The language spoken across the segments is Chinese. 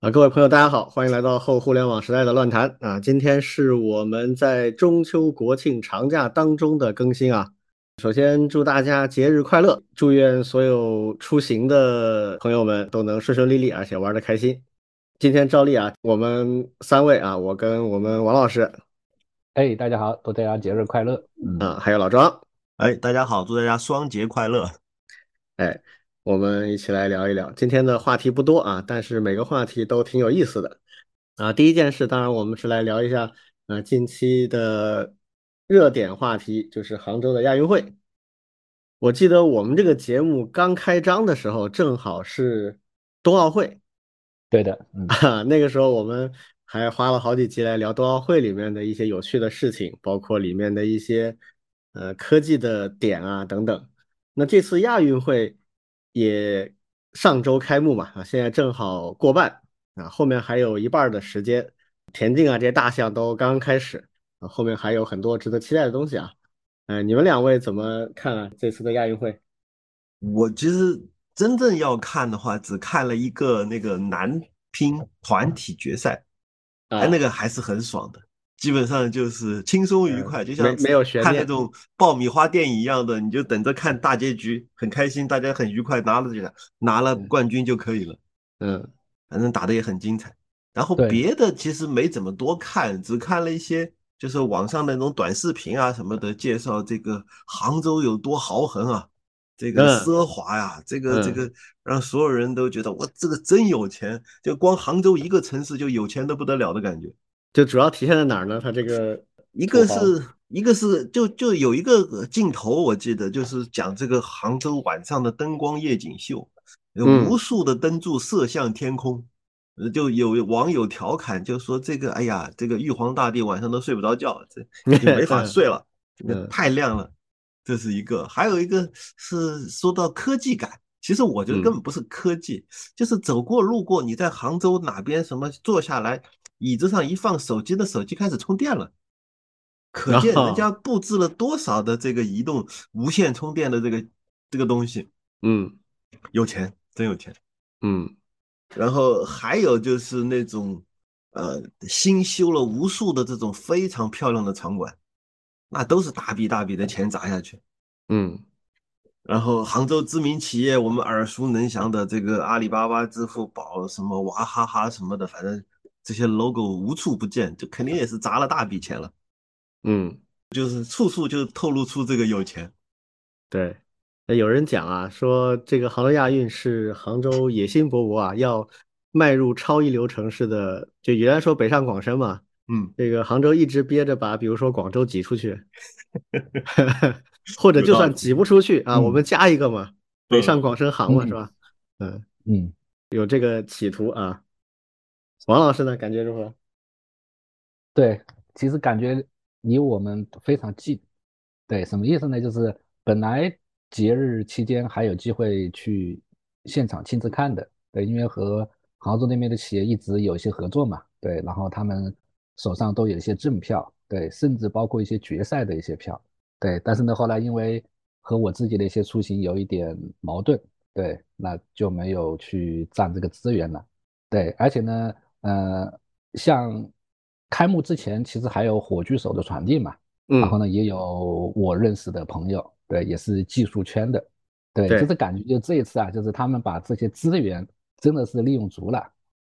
啊，各位朋友，大家好，欢迎来到后互联网时代的乱谈啊！今天是我们在中秋国庆长假当中的更新啊。首先祝大家节日快乐，祝愿所有出行的朋友们都能顺顺利利，而且玩的开心。今天照例啊，我们三位啊，我跟我们王老师，哎，大家好，祝大家节日快乐。嗯，还有老庄，哎，大家好，祝大家双节快乐。哎。我们一起来聊一聊今天的话题不多啊，但是每个话题都挺有意思的啊。第一件事，当然我们是来聊一下呃近期的热点话题，就是杭州的亚运会。我记得我们这个节目刚开张的时候，正好是冬奥会。对的，啊，那个时候我们还花了好几集来聊冬奥会里面的一些有趣的事情，包括里面的一些呃科技的点啊等等。那这次亚运会。也上周开幕嘛，啊，现在正好过半啊，后面还有一半的时间，田径啊这些大项都刚刚开始啊，后面还有很多值得期待的东西啊。嗯，你们两位怎么看啊？这次的亚运会？我其实真正要看的话，只看了一个那个男乒团体决赛，哎，那个还是很爽的。基本上就是轻松愉快，就像没有悬看那种爆米花电影一样的，你就等着看大结局，很开心，大家很愉快，拿了这个拿了冠军就可以了。嗯，反正打的也很精彩。然后别的其实没怎么多看，只看了一些就是网上那种短视频啊什么的，介绍这个杭州有多豪横啊，这个奢华呀，这个这个让所有人都觉得我这个真有钱，就光杭州一个城市就有钱的不得了的感觉。就主要体现在哪儿呢？它这个一个是一个是就就有一个镜头，我记得就是讲这个杭州晚上的灯光夜景秀，有无数的灯柱射向天空，就有网友调侃，就说这个哎呀，这个玉皇大帝晚上都睡不着觉，这 没法睡了，这个太亮了。这是一个，还有一个是说到科技感，其实我觉得根本不是科技，就是走过路过，你在杭州哪边什么坐下来。椅子上一放手机的手机开始充电了，可见人家布置了多少的这个移动无线充电的这个这个东西。嗯，有钱，真有钱。嗯，然后还有就是那种呃新修了无数的这种非常漂亮的场馆，那都是大笔大笔的钱砸下去。嗯，然后杭州知名企业我们耳熟能详的这个阿里巴巴、支付宝什么娃哈哈什么的，反正。这些 logo 无处不见，就肯定也是砸了大笔钱了。嗯，就是处处就透露出这个有钱。对，那有人讲啊，说这个杭州亚运是杭州野心勃勃啊，要迈入超一流城市的。就原来说北上广深嘛，嗯，这个杭州一直憋着把，比如说广州挤出去，或者就算挤不出去啊，我们加一个嘛，北上广深杭嘛，是吧？嗯嗯，有这个企图啊。王老师呢？感觉如何？对，其实感觉离我们非常近。对，什么意思呢？就是本来节日期间还有机会去现场亲自看的。对，因为和杭州那边的企业一直有一些合作嘛。对，然后他们手上都有一些正票。对，甚至包括一些决赛的一些票。对，但是呢，后来因为和我自己的一些出行有一点矛盾，对，那就没有去占这个资源了。对，而且呢。呃，像开幕之前，其实还有火炬手的传递嘛，嗯然后呢，也有我认识的朋友，对，也是技术圈的，对，就是感觉就这一次啊，就是他们把这些资源真的是利用足了，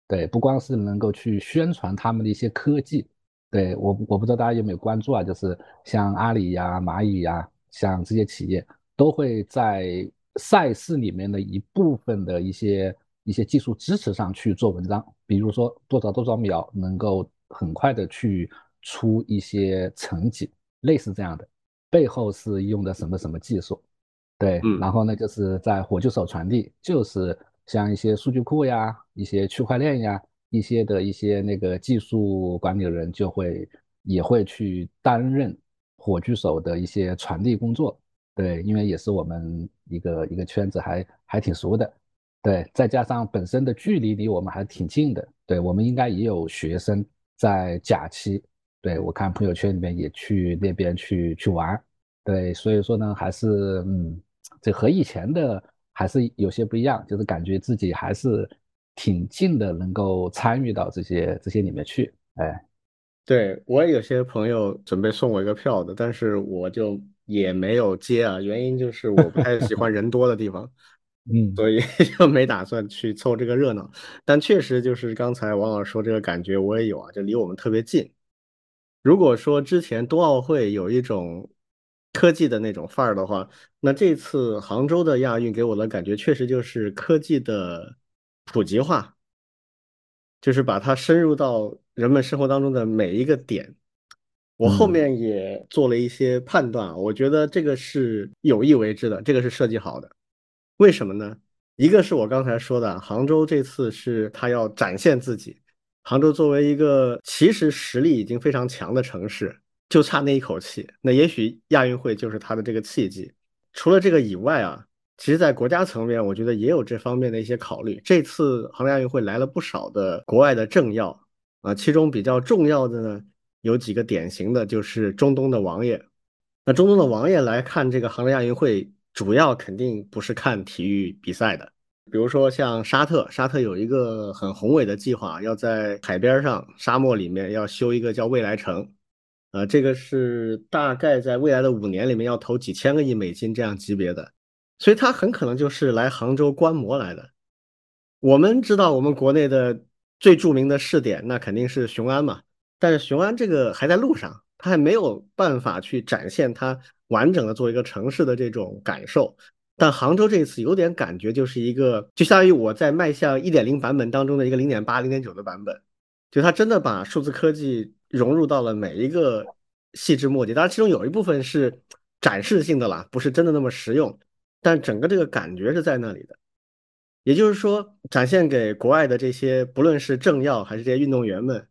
对，不光是能够去宣传他们的一些科技，对我我不知道大家有没有关注啊，就是像阿里呀、蚂蚁呀，像这些企业都会在赛事里面的一部分的一些。一些技术支持上去做文章，比如说多少多少秒能够很快的去出一些成绩，类似这样的，背后是用的什么什么技术？对，然后呢，就是在火炬手传递，就是像一些数据库呀、一些区块链呀、一些的一些那个技术管理人就会也会去担任火炬手的一些传递工作。对，因为也是我们一个一个圈子还还挺熟的。对，再加上本身的距离离我们还挺近的，对我们应该也有学生在假期，对我看朋友圈里面也去那边去去玩，对，所以说呢，还是嗯，这和以前的还是有些不一样，就是感觉自己还是挺近的，能够参与到这些这些里面去。哎，对我也有些朋友准备送我一个票的，但是我就也没有接啊，原因就是我不太喜欢人多的地方，嗯，所以 就没打算去凑这个热闹。但确实就是刚才王老师说这个感觉我也有啊，就离我们特别近。如果说之前冬奥会有一种科技的那种范儿的话，那这次杭州的亚运给我的感觉确实就是科技的普及化，就是把它深入到人们生活当中的每一个点。我后面也做了一些判断，我觉得这个是有意为之的，这个是设计好的。为什么呢？一个是我刚才说的，杭州这次是他要展现自己。杭州作为一个其实实力已经非常强的城市，就差那一口气。那也许亚运会就是他的这个契机。除了这个以外啊，其实，在国家层面，我觉得也有这方面的一些考虑。这次杭州亚运会来了不少的国外的政要啊，其中比较重要的呢，有几个典型的，就是中东的王爷。那中东的王爷来看这个杭州亚运会，主要肯定不是看体育比赛的。比如说像沙特，沙特有一个很宏伟的计划，要在海边上、沙漠里面要修一个叫未来城，呃，这个是大概在未来的五年里面要投几千个亿美金这样级别的，所以他很可能就是来杭州观摩来的。我们知道我们国内的最著名的试点，那肯定是雄安嘛，但是雄安这个还在路上，他还没有办法去展现它完整的做一个城市的这种感受。但杭州这一次有点感觉，就是一个就相当于我在迈向一点零版本当中的一个零点八、零点九的版本，就它真的把数字科技融入到了每一个细枝末节。当然，其中有一部分是展示性的啦，不是真的那么实用，但整个这个感觉是在那里的。也就是说，展现给国外的这些，不论是政要还是这些运动员们，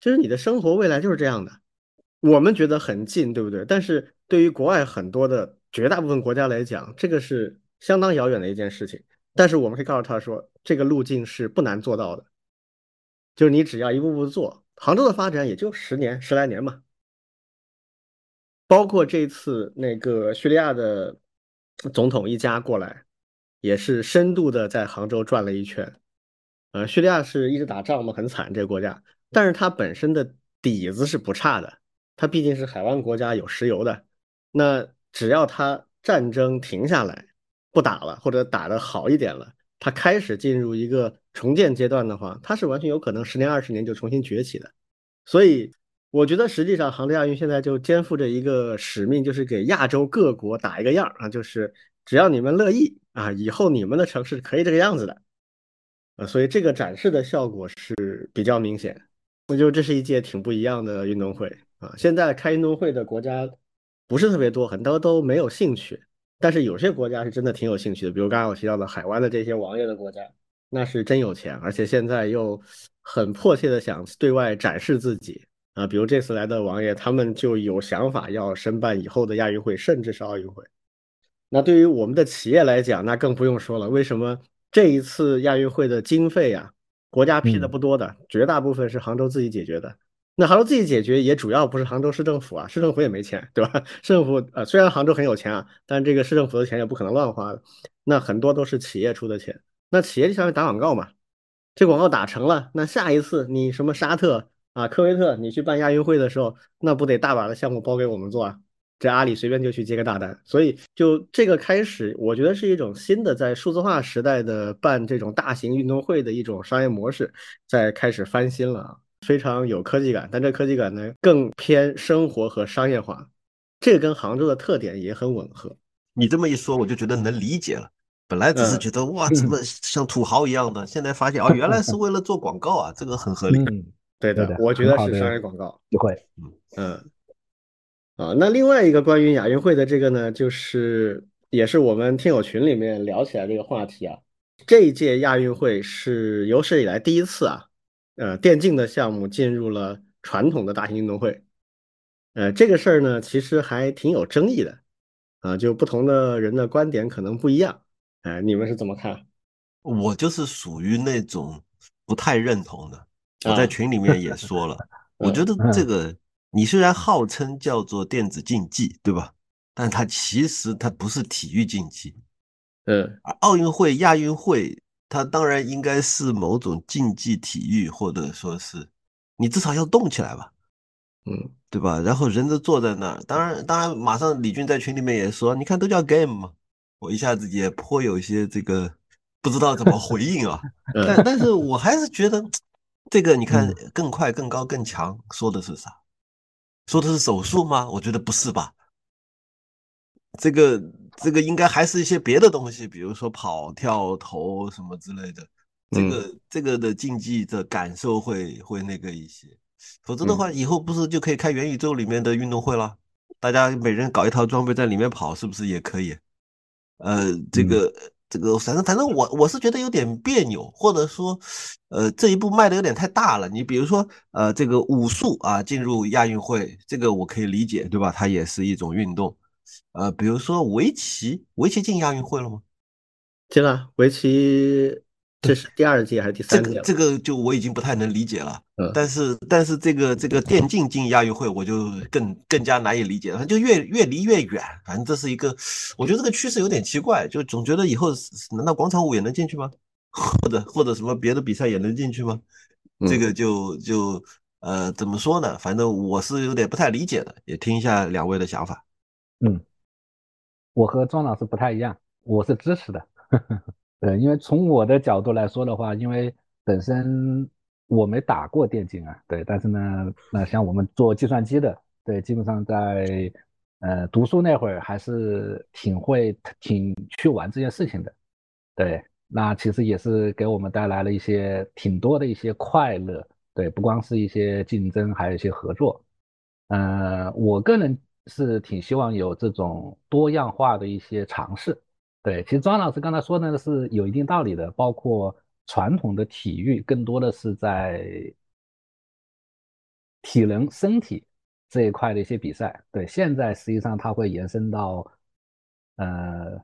就是你的生活未来就是这样的。我们觉得很近，对不对？但是对于国外很多的。绝大部分国家来讲，这个是相当遥远的一件事情。但是我们可以告诉他说，这个路径是不难做到的，就是你只要一步步做。杭州的发展也就十年、十来年嘛。包括这次那个叙利亚的总统一家过来，也是深度的在杭州转了一圈。呃，叙利亚是一直打仗嘛，很惨这个国家，但是它本身的底子是不差的，它毕竟是海湾国家，有石油的。那只要它战争停下来，不打了，或者打得好一点了，它开始进入一个重建阶段的话，它是完全有可能十年、二十年就重新崛起的。所以，我觉得实际上杭州亚运现在就肩负着一个使命，就是给亚洲各国打一个样啊，就是只要你们乐意啊，以后你们的城市可以这个样子的啊。所以这个展示的效果是比较明显。我觉得这是一届挺不一样的运动会啊。现在开运动会的国家。不是特别多，很多都没有兴趣，但是有些国家是真的挺有兴趣的，比如刚刚我提到的海湾的这些王爷的国家，那是真有钱，而且现在又很迫切的想对外展示自己啊，比如这次来的王爷，他们就有想法要申办以后的亚运会，甚至是奥运会。那对于我们的企业来讲，那更不用说了，为什么这一次亚运会的经费呀，国家批的不多的，绝大部分是杭州自己解决的。那杭州自己解决也主要不是杭州市政府啊，市政府也没钱，对吧？市政府呃虽然杭州很有钱啊，但这个市政府的钱也不可能乱花的。那很多都是企业出的钱，那企业就相当于打广告嘛。这广告打成了，那下一次你什么沙特啊、科威特，你去办亚运会的时候，那不得大把的项目包给我们做啊？这阿里随便就去接个大单。所以就这个开始，我觉得是一种新的在数字化时代的办这种大型运动会的一种商业模式，在开始翻新了啊。非常有科技感，但这科技感呢更偏生活和商业化，这个跟杭州的特点也很吻合。你这么一说，我就觉得能理解了。本来只是觉得哇，怎么像土豪一样的，现在发现哦，原来是为了做广告啊，这个很合理。嗯，对的，我觉得是商业广告。不会，嗯嗯。啊，那另外一个关于亚运会的这个呢，就是也是我们听友群里面聊起来这个话题啊。这一届亚运会是有史以来第一次啊。呃，电竞的项目进入了传统的大型运动会，呃，这个事儿呢，其实还挺有争议的，啊，就不同的人的观点可能不一样，哎，你们是怎么看？我就是属于那种不太认同的，我在群里面也 说了，我觉得这个你虽然号称叫做电子竞技，对吧？但它其实它不是体育竞技，嗯，奥运会、亚运会。它当然应该是某种竞技体育，或者说是你至少要动起来吧，嗯，对吧？然后人都坐在那儿，当然，当然，马上李军在群里面也说，你看都叫 game 嘛，我一下子也颇有一些这个不知道怎么回应啊。但但是我还是觉得这个你看更快、更高、更强，说的是啥？说的是手速吗？我觉得不是吧。这个这个应该还是一些别的东西，比如说跑、跳、投什么之类的。这个这个的竞技的感受会会那个一些，否则的话，以后不是就可以开元宇宙里面的运动会了？大家每人搞一套装备在里面跑，是不是也可以？呃，这个这个，反正反正我我是觉得有点别扭，或者说，呃，这一步迈的有点太大了。你比如说，呃，这个武术啊，进入亚运会，这个我可以理解，对吧？它也是一种运动。呃，比如说围棋，围棋进亚运会了吗？进了，围棋 这是第二届还是第三届？这个就我已经不太能理解了。嗯，但是但是这个这个电竞进亚运会，我就更更加难以理解了，就越越离越远。反正这是一个，我觉得这个趋势有点奇怪，就总觉得以后难道广场舞也能进去吗？或者或者什么别的比赛也能进去吗？这个就就呃怎么说呢？反正我是有点不太理解的，也听一下两位的想法。嗯，我和庄老师不太一样，我是支持的。对，因为从我的角度来说的话，因为本身我没打过电竞啊，对，但是呢，那像我们做计算机的，对，基本上在呃读书那会儿还是挺会挺去玩这件事情的。对，那其实也是给我们带来了一些挺多的一些快乐。对，不光是一些竞争，还有一些合作。呃，我个人。是挺希望有这种多样化的一些尝试，对，其实庄老师刚才说的是有一定道理的，包括传统的体育更多的是在体能、身体这一块的一些比赛，对，现在实际上它会延伸到呃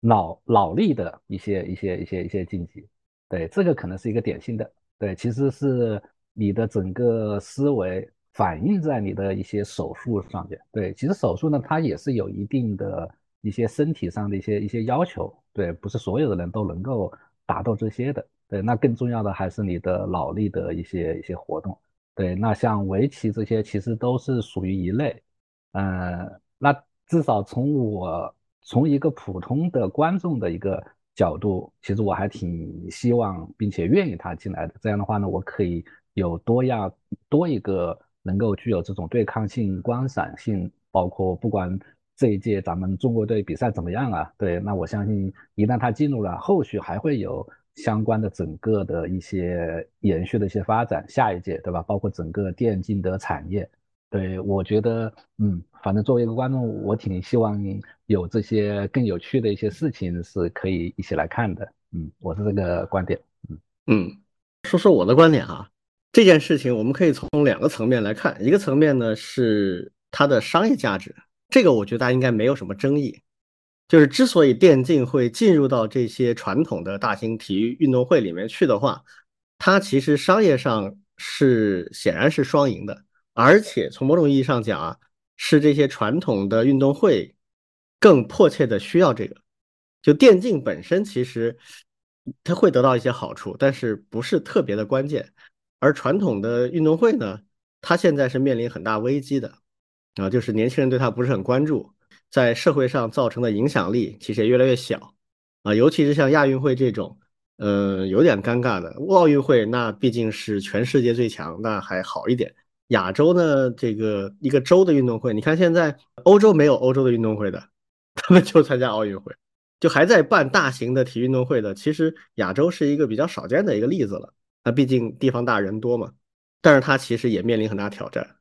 脑脑力的一些一些一些一些竞技，对，这个可能是一个典型的，对，其实是你的整个思维。反映在你的一些手术上面，对，其实手术呢，它也是有一定的一些身体上的一些一些要求，对，不是所有的人都能够达到这些的，对，那更重要的还是你的脑力的一些一些活动，对，那像围棋这些其实都是属于一类，呃，那至少从我从一个普通的观众的一个角度，其实我还挺希望并且愿意他进来的，这样的话呢，我可以有多样多一个。能够具有这种对抗性、观赏性，包括不管这一届咱们中国队比赛怎么样啊，对，那我相信一旦他进入了，后续还会有相关的整个的一些延续的一些发展，下一届对吧？包括整个电竞的产业，对我觉得，嗯，反正作为一个观众，我挺希望有这些更有趣的一些事情是可以一起来看的，嗯，我是这个观点，嗯嗯，说说我的观点哈。这件事情我们可以从两个层面来看，一个层面呢是它的商业价值，这个我觉得大家应该没有什么争议。就是之所以电竞会进入到这些传统的大型体育运动会里面去的话，它其实商业上是显然是双赢的，而且从某种意义上讲啊，是这些传统的运动会更迫切的需要这个。就电竞本身其实它会得到一些好处，但是不是特别的关键。而传统的运动会呢，它现在是面临很大危机的，啊，就是年轻人对它不是很关注，在社会上造成的影响力其实也越来越小，啊，尤其是像亚运会这种，呃，有点尴尬的奥运会，那毕竟是全世界最强，那还好一点。亚洲呢，这个一个州的运动会，你看现在欧洲没有欧洲的运动会的，他们就参加奥运会，就还在办大型的体育运动会的，其实亚洲是一个比较少见的一个例子了。那毕竟地方大人多嘛，但是他其实也面临很大挑战。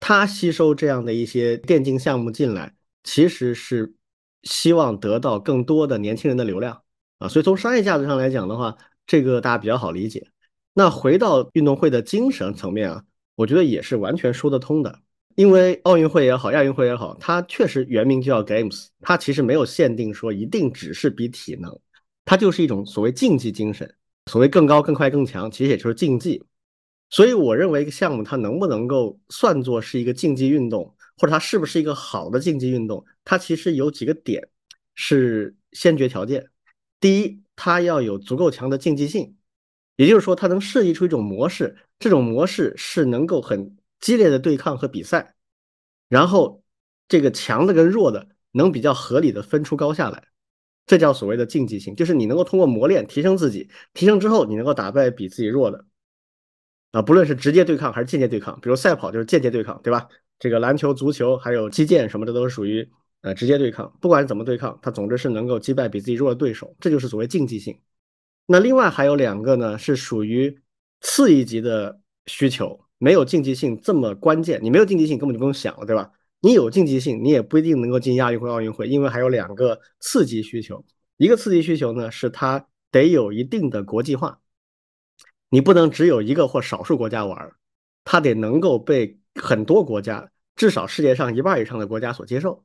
他吸收这样的一些电竞项目进来，其实是希望得到更多的年轻人的流量啊。所以从商业价值上来讲的话，这个大家比较好理解。那回到运动会的精神层面啊，我觉得也是完全说得通的。因为奥运会也好，亚运会也好，它确实原名就叫 Games，它其实没有限定说一定只是比体能，它就是一种所谓竞技精神。所谓更高、更快、更强，其实也就是竞技。所以我认为一个项目它能不能够算作是一个竞技运动，或者它是不是一个好的竞技运动，它其实有几个点是先决条件。第一，它要有足够强的竞技性，也就是说，它能设计出一种模式，这种模式是能够很激烈的对抗和比赛，然后这个强的跟弱的能比较合理的分出高下来，这叫所谓的竞技性，就是你能够通过磨练提升自己，提升之后你能够打败比自己弱的。啊，不论是直接对抗还是间接对抗，比如赛跑就是间接对抗，对吧？这个篮球、足球还有击剑什么的都是属于呃直接对抗。不管怎么对抗，它总之是能够击败比自己弱的对手，这就是所谓竞技性。那另外还有两个呢，是属于次一级的需求，没有竞技性这么关键。你没有竞技性，根本就不用想了，对吧？你有竞技性，你也不一定能够进亚运会、奥运会，因为还有两个次级需求。一个次级需求呢，是它得有一定的国际化。你不能只有一个或少数国家玩，它得能够被很多国家，至少世界上一半以上的国家所接受，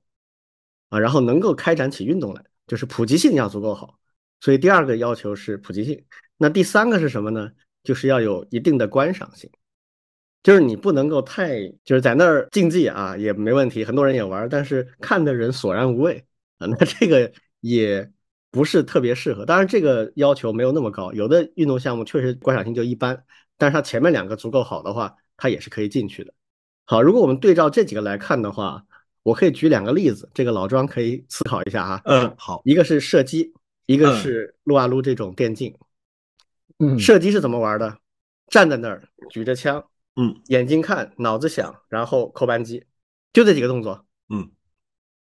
啊，然后能够开展起运动来，就是普及性要足够好。所以第二个要求是普及性。那第三个是什么呢？就是要有一定的观赏性，就是你不能够太就是在那儿竞技啊也没问题，很多人也玩，但是看的人索然无味啊，那这个也。不是特别适合，当然这个要求没有那么高。有的运动项目确实观赏性就一般，但是它前面两个足够好的话，它也是可以进去的。好，如果我们对照这几个来看的话，我可以举两个例子，这个老庄可以思考一下哈。嗯，好，一个是射击，一个是撸啊撸这种电竞。嗯，射击是怎么玩的？站在那儿举着枪，嗯，眼睛看，脑子想，然后扣扳机，就这几个动作。嗯，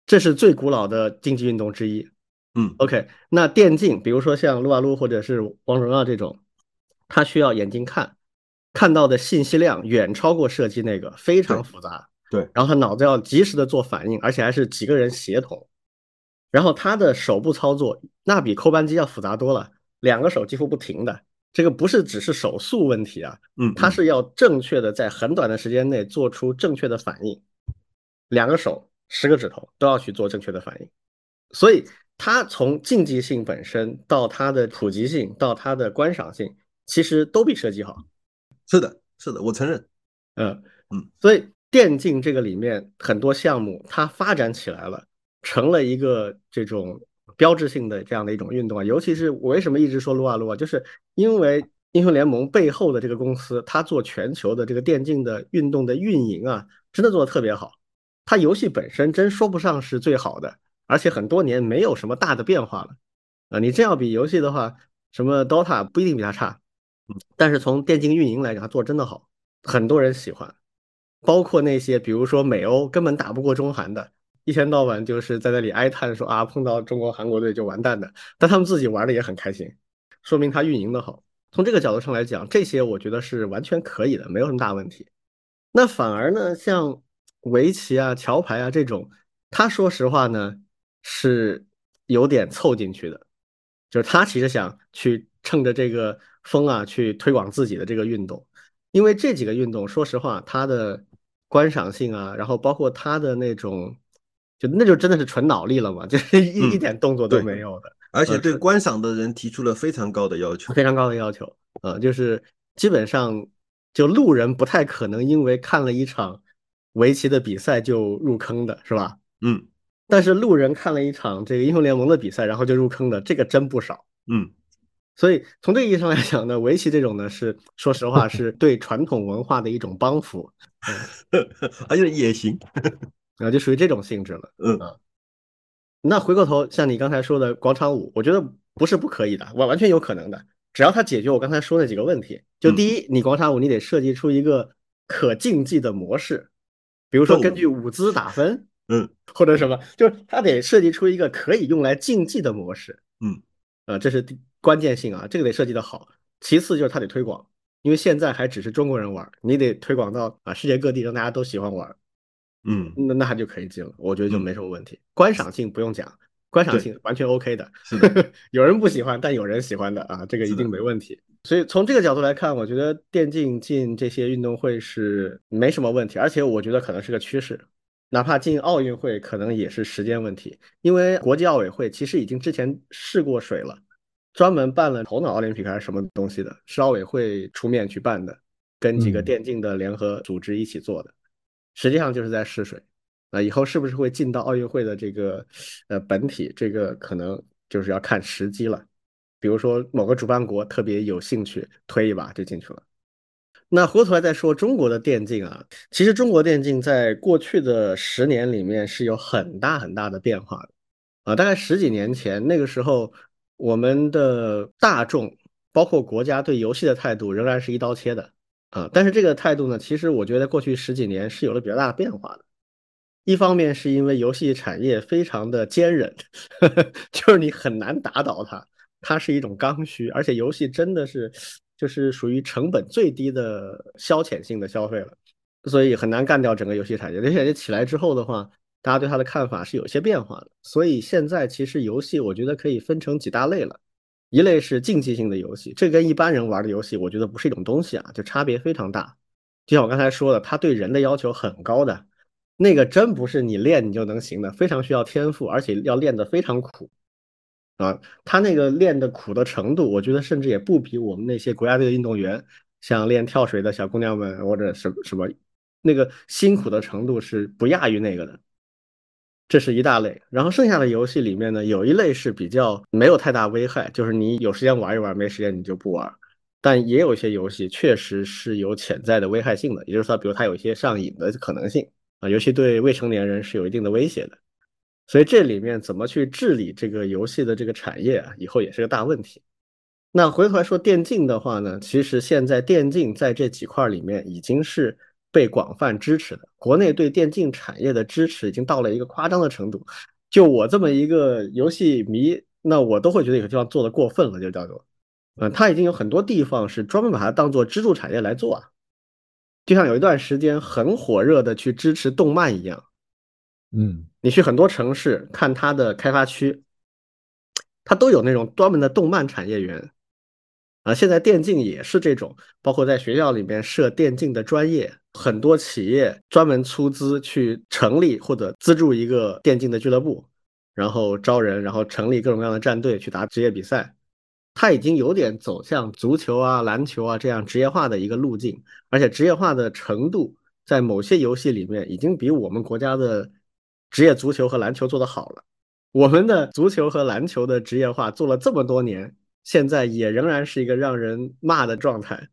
这是最古老的竞技运动之一。嗯，OK，那电竞，比如说像撸啊撸或者是王者荣耀这种，它需要眼睛看，看到的信息量远超过射击那个，非常复杂。对，然后他脑子要及时的做反应，而且还是几个人协同。然后他的手部操作，那比扣扳机要复杂多了，两个手几乎不停的。这个不是只是手速问题啊，嗯，它是要正确的在很短的时间内做出正确的反应，两个手十个指头都要去做正确的反应，所以。它从竞技性本身到它的普及性到它的观赏性，其实都比射击好。是的，是的，我承认。嗯嗯，所以电竞这个里面很多项目它发展起来了，成了一个这种标志性的这样的一种运动啊。尤其是我为什么一直说撸啊撸啊，就是因为英雄联盟背后的这个公司，它做全球的这个电竞的运动的运营啊，真的做的特别好。它游戏本身真说不上是最好的。而且很多年没有什么大的变化了，啊，你这样比游戏的话，什么 DOTA 不一定比它差，嗯，但是从电竞运营来讲，它做真的好，很多人喜欢，包括那些比如说美欧根本打不过中韩的，一天到晚就是在那里哀叹说啊，碰到中国韩国队就完蛋的，但他们自己玩的也很开心，说明他运营的好。从这个角度上来讲，这些我觉得是完全可以的，没有什么大问题。那反而呢，像围棋啊、桥牌啊这种，他说实话呢。是有点凑进去的，就是他其实想去趁着这个风啊，去推广自己的这个运动，因为这几个运动，说实话，它的观赏性啊，然后包括它的那种，就那就真的是纯脑力了嘛，就是 一一点动作都没有的，而且对观赏的人提出了非常高的要求，非常高的要求，呃，就是基本上就路人不太可能因为看了一场围棋的比赛就入坑的，是吧？嗯。但是路人看了一场这个英雄联盟的比赛，然后就入坑的，这个真不少。嗯，所以从这个意义上来讲呢，围棋这种呢，是说实话 是对传统文化的一种帮扶，而且也行，然后就属于这种性质了。嗯啊，那回过头像你刚才说的广场舞，我觉得不是不可以的，完完全有可能的，只要它解决我刚才说那几个问题。就第一，你广场舞你得设计出一个可竞技的模式，比如说根据舞姿打分。嗯，或者什么，就是它得设计出一个可以用来竞技的模式。嗯，呃，这是关键性啊，这个得设计的好。其次就是它得推广，因为现在还只是中国人玩，你得推广到啊世界各地，让大家都喜欢玩。嗯，那那他就可以进了，我觉得就没什么问题。观赏性不用讲，观赏性完全 OK 的。是的，有人不喜欢，但有人喜欢的啊，这个一定没问题。所以从这个角度来看，我觉得电竞进这些运动会是没什么问题，而且我觉得可能是个趋势。哪怕进奥运会，可能也是时间问题，因为国际奥委会其实已经之前试过水了，专门办了头脑奥林匹克还是什么东西的，是奥委会出面去办的，跟几个电竞的联合组织一起做的，实际上就是在试水。那以后是不是会进到奥运会的这个呃本体，这个可能就是要看时机了。比如说某个主办国特别有兴趣推一把就进去了。那回头来再说中国的电竞啊，其实中国电竞在过去的十年里面是有很大很大的变化的啊。大概十几年前那个时候，我们的大众包括国家对游戏的态度仍然是一刀切的啊。但是这个态度呢，其实我觉得过去十几年是有了比较大的变化的。一方面是因为游戏产业非常的坚韧，就是你很难打倒它，它是一种刚需，而且游戏真的是。就是属于成本最低的消遣性的消费了，所以很难干掉整个游戏产业。游戏产业起来之后的话，大家对它的看法是有些变化的。所以现在其实游戏我觉得可以分成几大类了，一类是竞技性的游戏，这跟一般人玩的游戏我觉得不是一种东西啊，就差别非常大。就像我刚才说的，它对人的要求很高的，那个真不是你练你就能行的，非常需要天赋，而且要练得非常苦。啊，他那个练的苦的程度，我觉得甚至也不比我们那些国家队的运动员，像练跳水的小姑娘们或者什什么，那个辛苦的程度是不亚于那个的。这是一大类，然后剩下的游戏里面呢，有一类是比较没有太大危害，就是你有时间玩一玩，没时间你就不玩。但也有一些游戏确实是有潜在的危害性的，也就是说，比如它有一些上瘾的可能性啊，尤其对未成年人是有一定的威胁的。所以这里面怎么去治理这个游戏的这个产业啊，以后也是个大问题。那回头来说电竞的话呢，其实现在电竞在这几块里面已经是被广泛支持的。国内对电竞产业的支持已经到了一个夸张的程度。就我这么一个游戏迷，那我都会觉得有些地方做的过分了，就叫做，嗯，他已经有很多地方是专门把它当做支柱产业来做啊。就像有一段时间很火热的去支持动漫一样。嗯，你去很多城市看它的开发区，它都有那种专门的动漫产业园啊。现在电竞也是这种，包括在学校里面设电竞的专业，很多企业专门出资去成立或者资助一个电竞的俱乐部，然后招人，然后成立各种各样的战队去打职业比赛。它已经有点走向足球啊、篮球啊这样职业化的一个路径，而且职业化的程度在某些游戏里面已经比我们国家的。职业足球和篮球做得好了，我们的足球和篮球的职业化做了这么多年，现在也仍然是一个让人骂的状态。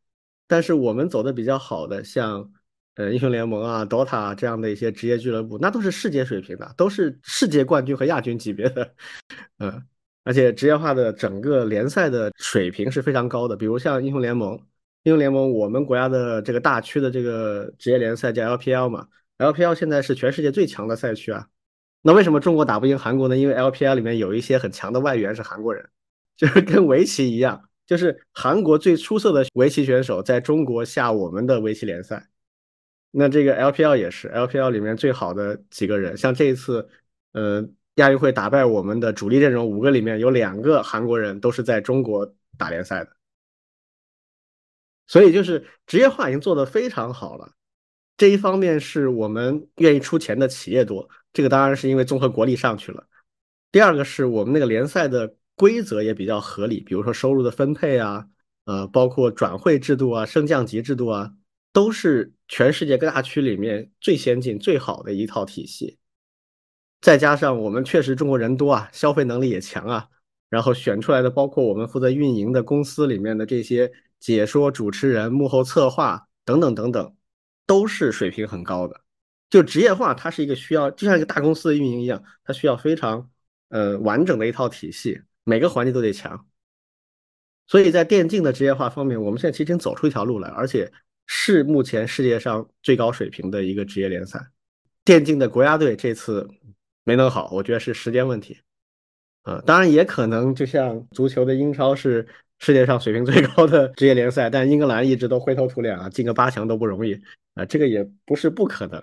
但是我们走的比较好的，像呃英雄联盟啊、DOTA 这样的一些职业俱乐部，那都是世界水平的，都是世界冠军和亚军级别的。嗯，而且职业化的整个联赛的水平是非常高的。比如像英雄联盟，英雄联盟我们国家的这个大区的这个职业联赛叫 LPL 嘛。LPL 现在是全世界最强的赛区啊，那为什么中国打不赢韩国呢？因为 LPL 里面有一些很强的外援是韩国人，就是跟围棋一样，就是韩国最出色的围棋选手在中国下我们的围棋联赛。那这个 LPL 也是 LPL 里面最好的几个人，像这一次，呃，亚运会打败我们的主力阵容五个里面有两个韩国人都是在中国打联赛的，所以就是职业化已经做得非常好了。这一方面是我们愿意出钱的企业多，这个当然是因为综合国力上去了。第二个是我们那个联赛的规则也比较合理，比如说收入的分配啊，呃，包括转会制度啊、升降级制度啊，都是全世界各大区里面最先进、最好的一套体系。再加上我们确实中国人多啊，消费能力也强啊，然后选出来的包括我们负责运营的公司里面的这些解说主持人、幕后策划等等等等。都是水平很高的，就职业化，它是一个需要，就像一个大公司的运营一样，它需要非常呃完整的一套体系，每个环节都得强。所以在电竞的职业化方面，我们现在其实已经走出一条路来，而且是目前世界上最高水平的一个职业联赛。电竞的国家队这次没弄好，我觉得是时间问题。啊，当然也可能就像足球的英超是。世界上水平最高的职业联赛，但英格兰一直都灰头土脸啊，进个八强都不容易啊，这个也不是不可能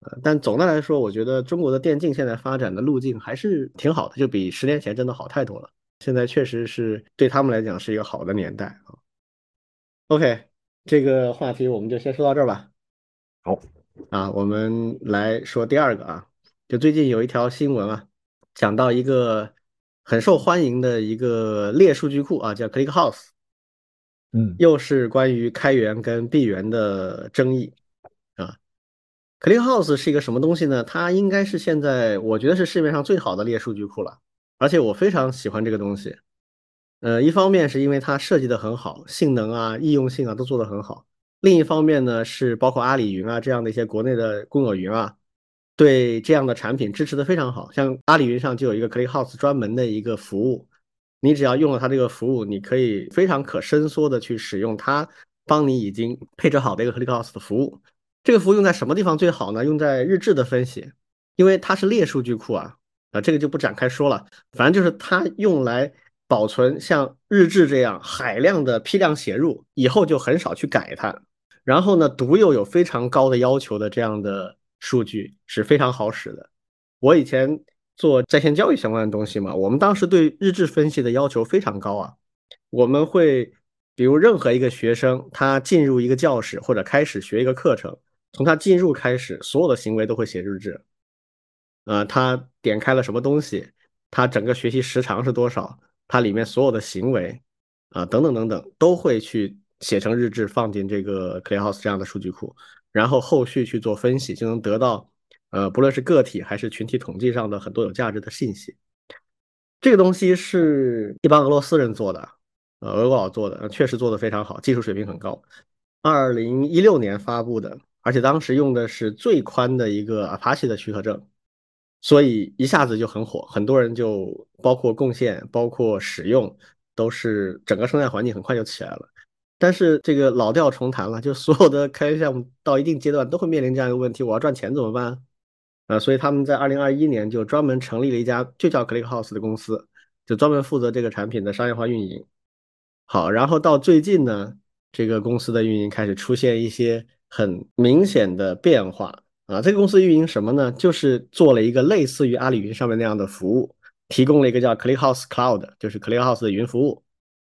啊。但总的来说，我觉得中国的电竞现在发展的路径还是挺好的，就比十年前真的好太多了。现在确实是对他们来讲是一个好的年代啊。OK，这个话题我们就先说到这儿吧。好啊，我们来说第二个啊，就最近有一条新闻啊，讲到一个。很受欢迎的一个列数据库啊，叫 ClickHouse，嗯，又是关于开源跟闭源的争议啊。ClickHouse 是一个什么东西呢？它应该是现在我觉得是市面上最好的列数据库了，而且我非常喜欢这个东西。呃，一方面是因为它设计的很好，性能啊、易用性啊都做得很好；另一方面呢，是包括阿里云啊这样的一些国内的公有云啊，对这样的产品支持的非常好。像阿里云上就有一个 ClickHouse 专门的一个服务，你只要用了它这个服务，你可以非常可伸缩的去使用它帮你已经配置好的一个 ClickHouse 的服务。这个服务用在什么地方最好呢？用在日志的分析，因为它是列数据库啊，啊，这个就不展开说了。反正就是它用来保存像日志这样海量的批量写入，以后就很少去改它。然后呢，读又有非常高的要求的这样的数据是非常好使的。我以前做在线教育相关的东西嘛，我们当时对日志分析的要求非常高啊。我们会比如任何一个学生他进入一个教室或者开始学一个课程。从他进入开始，所有的行为都会写日志。呃，他点开了什么东西，他整个学习时长是多少，他里面所有的行为，啊，等等等等，都会去写成日志，放进这个 ClickHouse 这样的数据库，然后后续去做分析，就能得到，呃，不论是个体还是群体统计上的很多有价值的信息。这个东西是一帮俄罗斯人做的，呃，俄国佬做的，确实做的非常好，技术水平很高。二零一六年发布的。而且当时用的是最宽的一个 Apache 的许可证，所以一下子就很火，很多人就包括贡献、包括使用，都是整个生态环境很快就起来了。但是这个老调重弹了，就所有的开源项目到一定阶段都会面临这样一个问题：我要赚钱怎么办？啊，所以他们在二零二一年就专门成立了一家就叫 ClickHouse 的公司，就专门负责这个产品的商业化运营。好，然后到最近呢，这个公司的运营开始出现一些。很明显的变化啊！这个公司运营什么呢？就是做了一个类似于阿里云上面那样的服务，提供了一个叫 ClickHouse Cloud，就是 ClickHouse 的云服务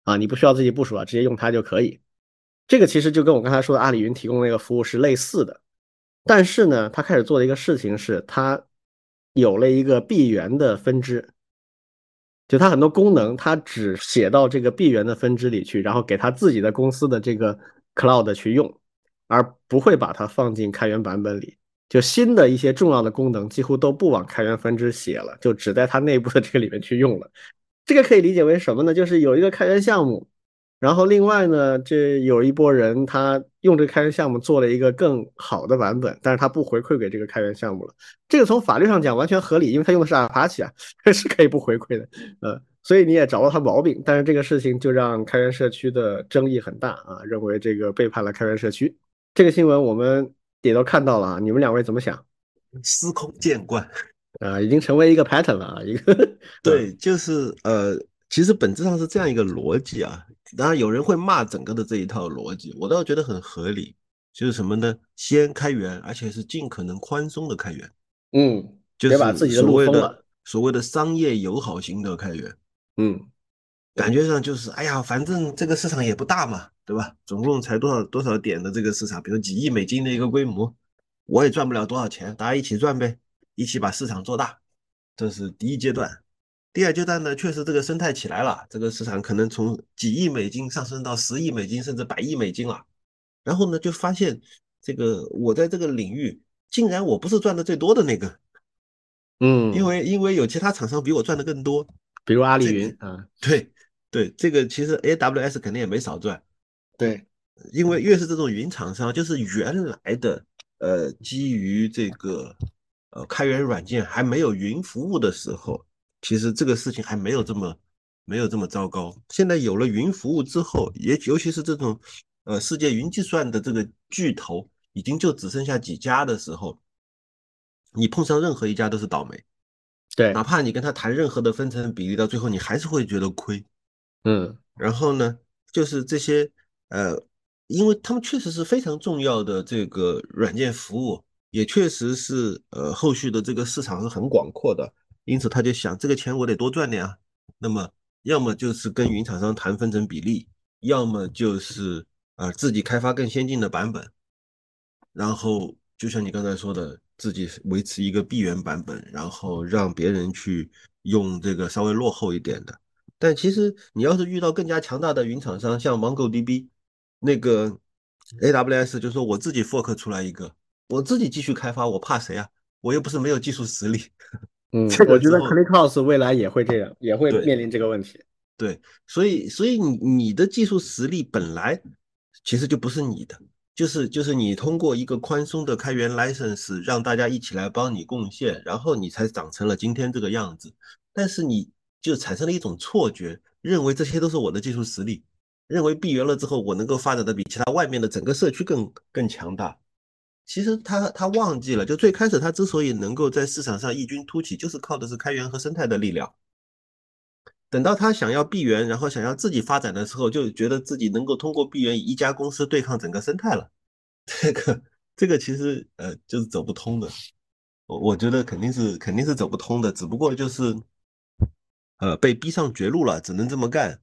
啊，你不需要自己部署了，直接用它就可以。这个其实就跟我刚才说的阿里云提供那个服务是类似的，但是呢，它开始做的一个事情是，它有了一个闭源的分支，就它很多功能，它只写到这个闭源的分支里去，然后给它自己的公司的这个 Cloud 去用。而不会把它放进开源版本里，就新的一些重要的功能几乎都不往开源分支写了，就只在它内部的这个里面去用了。这个可以理解为什么呢？就是有一个开源项目，然后另外呢，这有一波人他用这个开源项目做了一个更好的版本，但是他不回馈给这个开源项目了。这个从法律上讲完全合理，因为他用的是 Apache 啊，是可以不回馈的。呃，所以你也找到他毛病，但是这个事情就让开源社区的争议很大啊，认为这个背叛了开源社区。这个新闻我们也都看到了啊，你们两位怎么想？司空见惯 啊，已经成为一个 pattern 了啊，一个 对，就是呃，其实本质上是这样一个逻辑啊。当然有人会骂整个的这一套逻辑，我倒觉得很合理。就是什么呢？先开源，而且是尽可能宽松的开源。嗯，就是把自己的路封了。所谓的商业友好型的开源。嗯。感觉上就是，哎呀，反正这个市场也不大嘛，对吧？总共才多少多少点的这个市场，比如几亿美金的一个规模，我也赚不了多少钱，大家一起赚呗，一起把市场做大。这是第一阶段。第二阶段呢，确实这个生态起来了，这个市场可能从几亿美金上升到十亿美金，甚至百亿美金了。然后呢，就发现这个我在这个领域，竟然我不是赚的最多的那个。嗯，因为因为有其他厂商比我赚的更多，比如阿里云啊，对。对这个其实 AWS 肯定也没少赚，对，因为越是这种云厂商，就是原来的呃基于这个呃开源软件还没有云服务的时候，其实这个事情还没有这么没有这么糟糕。现在有了云服务之后，也尤其是这种呃世界云计算的这个巨头已经就只剩下几家的时候，你碰上任何一家都是倒霉，对，哪怕你跟他谈任何的分成比例，到最后你还是会觉得亏。嗯，然后呢，就是这些呃，因为他们确实是非常重要的这个软件服务，也确实是呃后续的这个市场是很广阔的，因此他就想这个钱我得多赚点啊。那么要么就是跟云厂商谈分成比例，要么就是呃自己开发更先进的版本，然后就像你刚才说的，自己维持一个闭源版本，然后让别人去用这个稍微落后一点的。但其实你要是遇到更加强大的云厂商，像 MongoDB，那个 AWS 就说我自己 fork 出来一个，我自己继续开发，我怕谁啊？我又不是没有技术实力。嗯，我觉得 ClickHouse 未来也会这样，也会面临这个问题。对，所以所以你你的技术实力本来其实就不是你的，就是就是你通过一个宽松的开源 license 让大家一起来帮你贡献，然后你才长成了今天这个样子。但是你就产生了一种错觉，认为这些都是我的技术实力，认为闭源了之后我能够发展的比其他外面的整个社区更更强大。其实他他忘记了，就最开始他之所以能够在市场上异军突起，就是靠的是开源和生态的力量。等到他想要闭源，然后想要自己发展的时候，就觉得自己能够通过闭源一家公司对抗整个生态了。这个这个其实呃就是走不通的，我我觉得肯定是肯定是走不通的，只不过就是呃被逼上绝路了，只能这么干，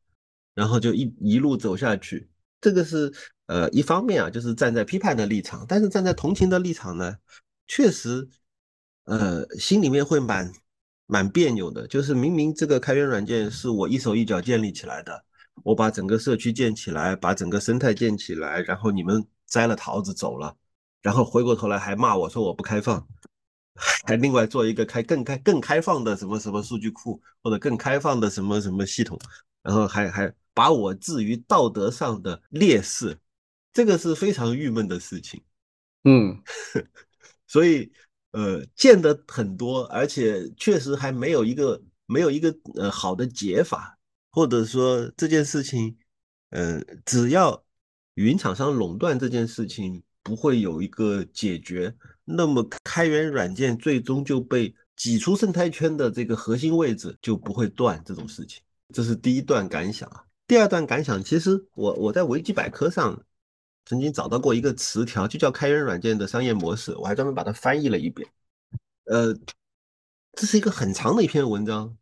然后就一一路走下去。这个是呃一方面啊，就是站在批判的立场，但是站在同情的立场呢，确实呃心里面会蛮。蛮别扭的，就是明明这个开源软件是我一手一脚建立起来的，我把整个社区建起来，把整个生态建起来，然后你们摘了桃子走了，然后回过头来还骂我说我不开放，还另外做一个开更开更开放的什么什么数据库或者更开放的什么什么系统，然后还还把我置于道德上的劣势，这个是非常郁闷的事情。嗯，所以。呃，见得很多，而且确实还没有一个没有一个呃好的解法，或者说这件事情，呃，只要云厂商垄断这件事情不会有一个解决，那么开源软件最终就被挤出生态圈的这个核心位置就不会断这种事情。这是第一段感想啊。第二段感想，其实我我在维基百科上。曾经找到过一个词条，就叫开源软件的商业模式，我还专门把它翻译了一遍。呃，这是一个很长的一篇文章，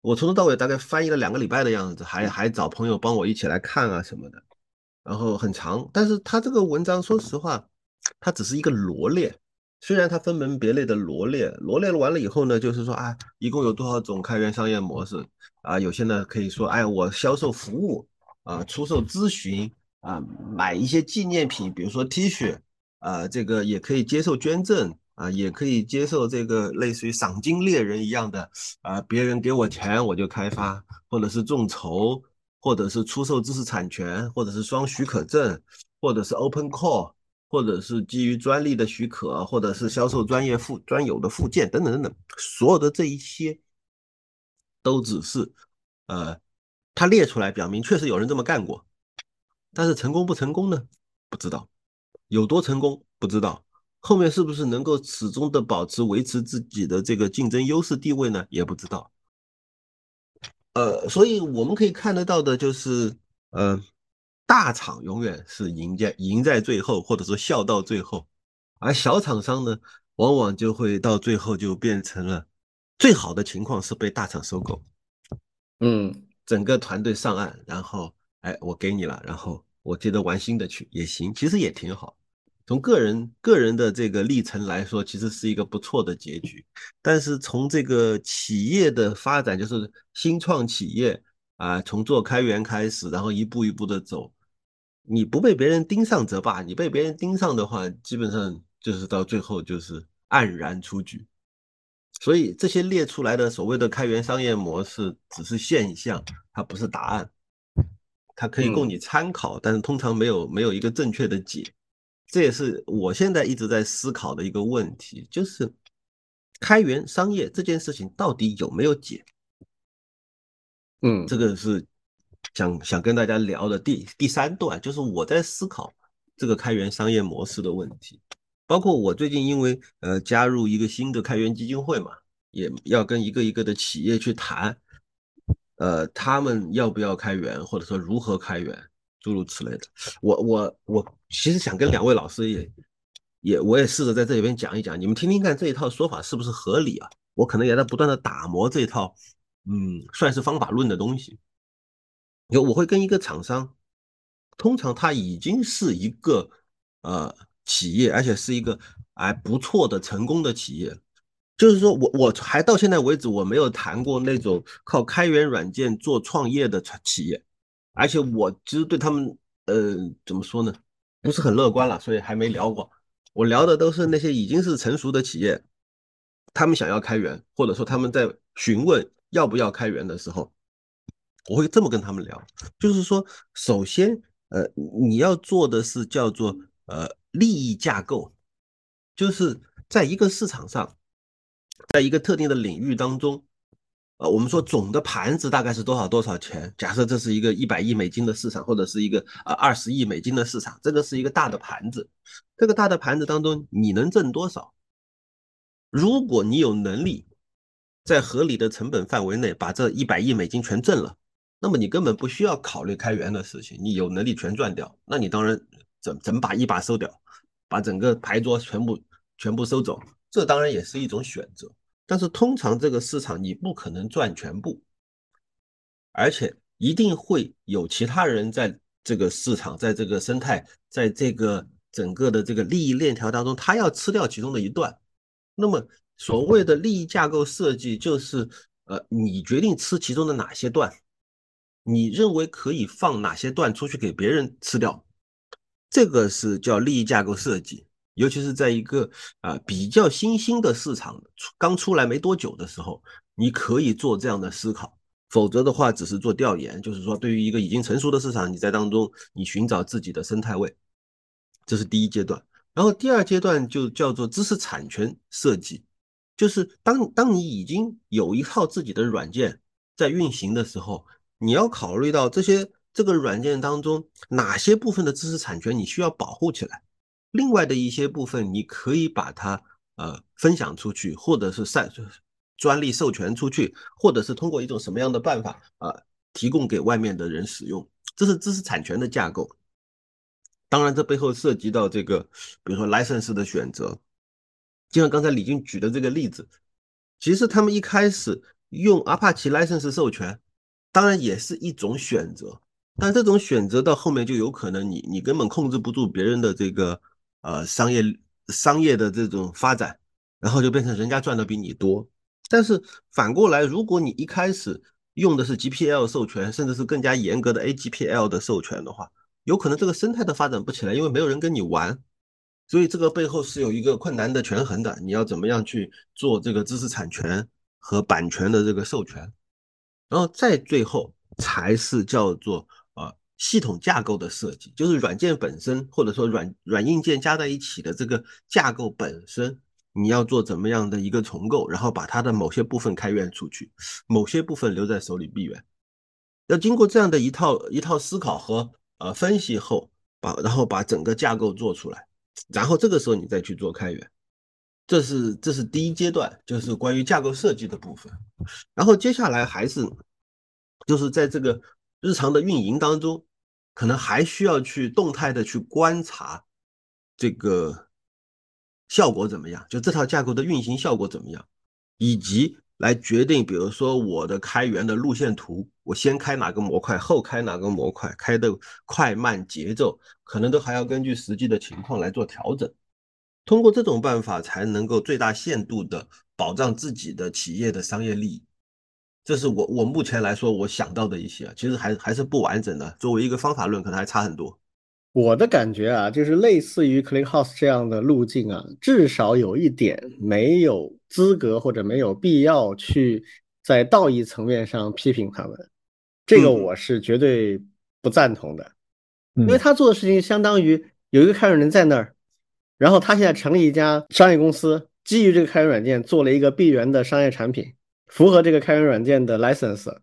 我从头到尾大概翻译了两个礼拜的样子，还还找朋友帮我一起来看啊什么的。然后很长，但是他这个文章，说实话，它只是一个罗列。虽然它分门别类的罗列，罗列完了以后呢，就是说啊，一共有多少种开源商业模式啊？有些呢可以说，哎，我销售服务啊，出售咨询。啊，买一些纪念品，比如说 T 恤，啊，这个也可以接受捐赠，啊，也可以接受这个类似于赏金猎人一样的，啊，别人给我钱我就开发，或者是众筹，或者是出售知识产权，或者是双许可证，或者是 Open Core，或者是基于专利的许可，或者是销售专业附专有的附件等等等等，所有的这一些都只是，呃，他列出来表明确实有人这么干过。但是成功不成功呢？不知道，有多成功不知道，后面是不是能够始终的保持维持自己的这个竞争优势地位呢？也不知道。呃，所以我们可以看得到的就是，呃，大厂永远是赢在赢在最后，或者说笑到最后，而小厂商呢，往往就会到最后就变成了最好的情况是被大厂收购，嗯，整个团队上岸，然后哎，我给你了，然后。我接着玩新的去也行，其实也挺好。从个人个人的这个历程来说，其实是一个不错的结局。但是从这个企业的发展，就是新创企业啊，从做开源开始，然后一步一步的走，你不被别人盯上则罢，你被别人盯上的话，基本上就是到最后就是黯然出局。所以这些列出来的所谓的开源商业模式，只是现象，它不是答案。它可以供你参考，但是通常没有没有一个正确的解，这也是我现在一直在思考的一个问题，就是开源商业这件事情到底有没有解？嗯，这个是想想跟大家聊的第第三段，就是我在思考这个开源商业模式的问题，包括我最近因为呃加入一个新的开源基金会嘛，也要跟一个一个的企业去谈。呃，他们要不要开源，或者说如何开源，诸如此类的。我我我其实想跟两位老师也也，我也试着在这里边讲一讲，你们听听看这一套说法是不是合理啊？我可能也在不断的打磨这一套，嗯，算是方法论的东西。有我会跟一个厂商，通常他已经是一个呃企业，而且是一个还不错的成功的企业。就是说我我还到现在为止我没有谈过那种靠开源软件做创业的企业，而且我其实对他们呃怎么说呢，不是很乐观了，所以还没聊过。我聊的都是那些已经是成熟的企业，他们想要开源，或者说他们在询问要不要开源的时候，我会这么跟他们聊，就是说，首先，呃，你要做的是叫做呃利益架构，就是在一个市场上，在一个特定的领域当中，呃，我们说总的盘子大概是多少多少钱？假设这是一个一百亿美金的市场，或者是一个呃二十亿美金的市场，这个是一个大的盘子，这个大的盘子当中你能挣多少？如果你有能力在合理的成本范围内把这一百亿美金全挣了。那么你根本不需要考虑开源的事情，你有能力全赚掉，那你当然整整把一把收掉，把整个牌桌全部全部收走，这当然也是一种选择。但是通常这个市场你不可能赚全部，而且一定会有其他人在这个市场，在这个生态，在这个整个的这个利益链条当中，他要吃掉其中的一段。那么所谓的利益架构设计，就是呃，你决定吃其中的哪些段。你认为可以放哪些段出去给别人吃掉？这个是叫利益架构设计，尤其是在一个啊比较新兴的市场刚出来没多久的时候，你可以做这样的思考。否则的话，只是做调研，就是说对于一个已经成熟的市场，你在当中你寻找自己的生态位，这是第一阶段。然后第二阶段就叫做知识产权设计，就是当当你已经有一套自己的软件在运行的时候。你要考虑到这些这个软件当中哪些部分的知识产权你需要保护起来，另外的一些部分你可以把它呃分享出去，或者是擅专利授权出去，或者是通过一种什么样的办法啊提供给外面的人使用，这是知识产权的架构。当然，这背后涉及到这个，比如说 license 的选择，就像刚才李军举的这个例子，其实他们一开始用 Apache license 授权。当然也是一种选择，但这种选择到后面就有可能你你根本控制不住别人的这个呃商业商业的这种发展，然后就变成人家赚的比你多。但是反过来，如果你一开始用的是 GPL 授权，甚至是更加严格的 AGPL 的授权的话，有可能这个生态都发展不起来，因为没有人跟你玩。所以这个背后是有一个困难的权衡的，你要怎么样去做这个知识产权和版权的这个授权？然后再最后才是叫做呃系统架构的设计，就是软件本身或者说软软硬件加在一起的这个架构本身，你要做怎么样的一个重构，然后把它的某些部分开源出去，某些部分留在手里闭源。要经过这样的一套一套思考和呃分析后，把然后把整个架构做出来，然后这个时候你再去做开源。这是这是第一阶段，就是关于架构设计的部分。然后接下来还是就是在这个日常的运营当中，可能还需要去动态的去观察这个效果怎么样，就这套架构的运行效果怎么样，以及来决定，比如说我的开源的路线图，我先开哪个模块，后开哪个模块，开的快慢节奏，可能都还要根据实际的情况来做调整。通过这种办法，才能够最大限度的保障自己的企业的商业利益。这是我我目前来说我想到的一些，其实还还是不完整的。作为一个方法论，可能还差很多。我的感觉啊，就是类似于 ClickHouse 这样的路径啊，至少有一点没有资格或者没有必要去在道义层面上批评他们。这个我是绝对不赞同的，因为他做的事情相当于有一个开源人在那儿。然后他现在成立一家商业公司，基于这个开源软件做了一个闭源的商业产品，符合这个开源软件的 license，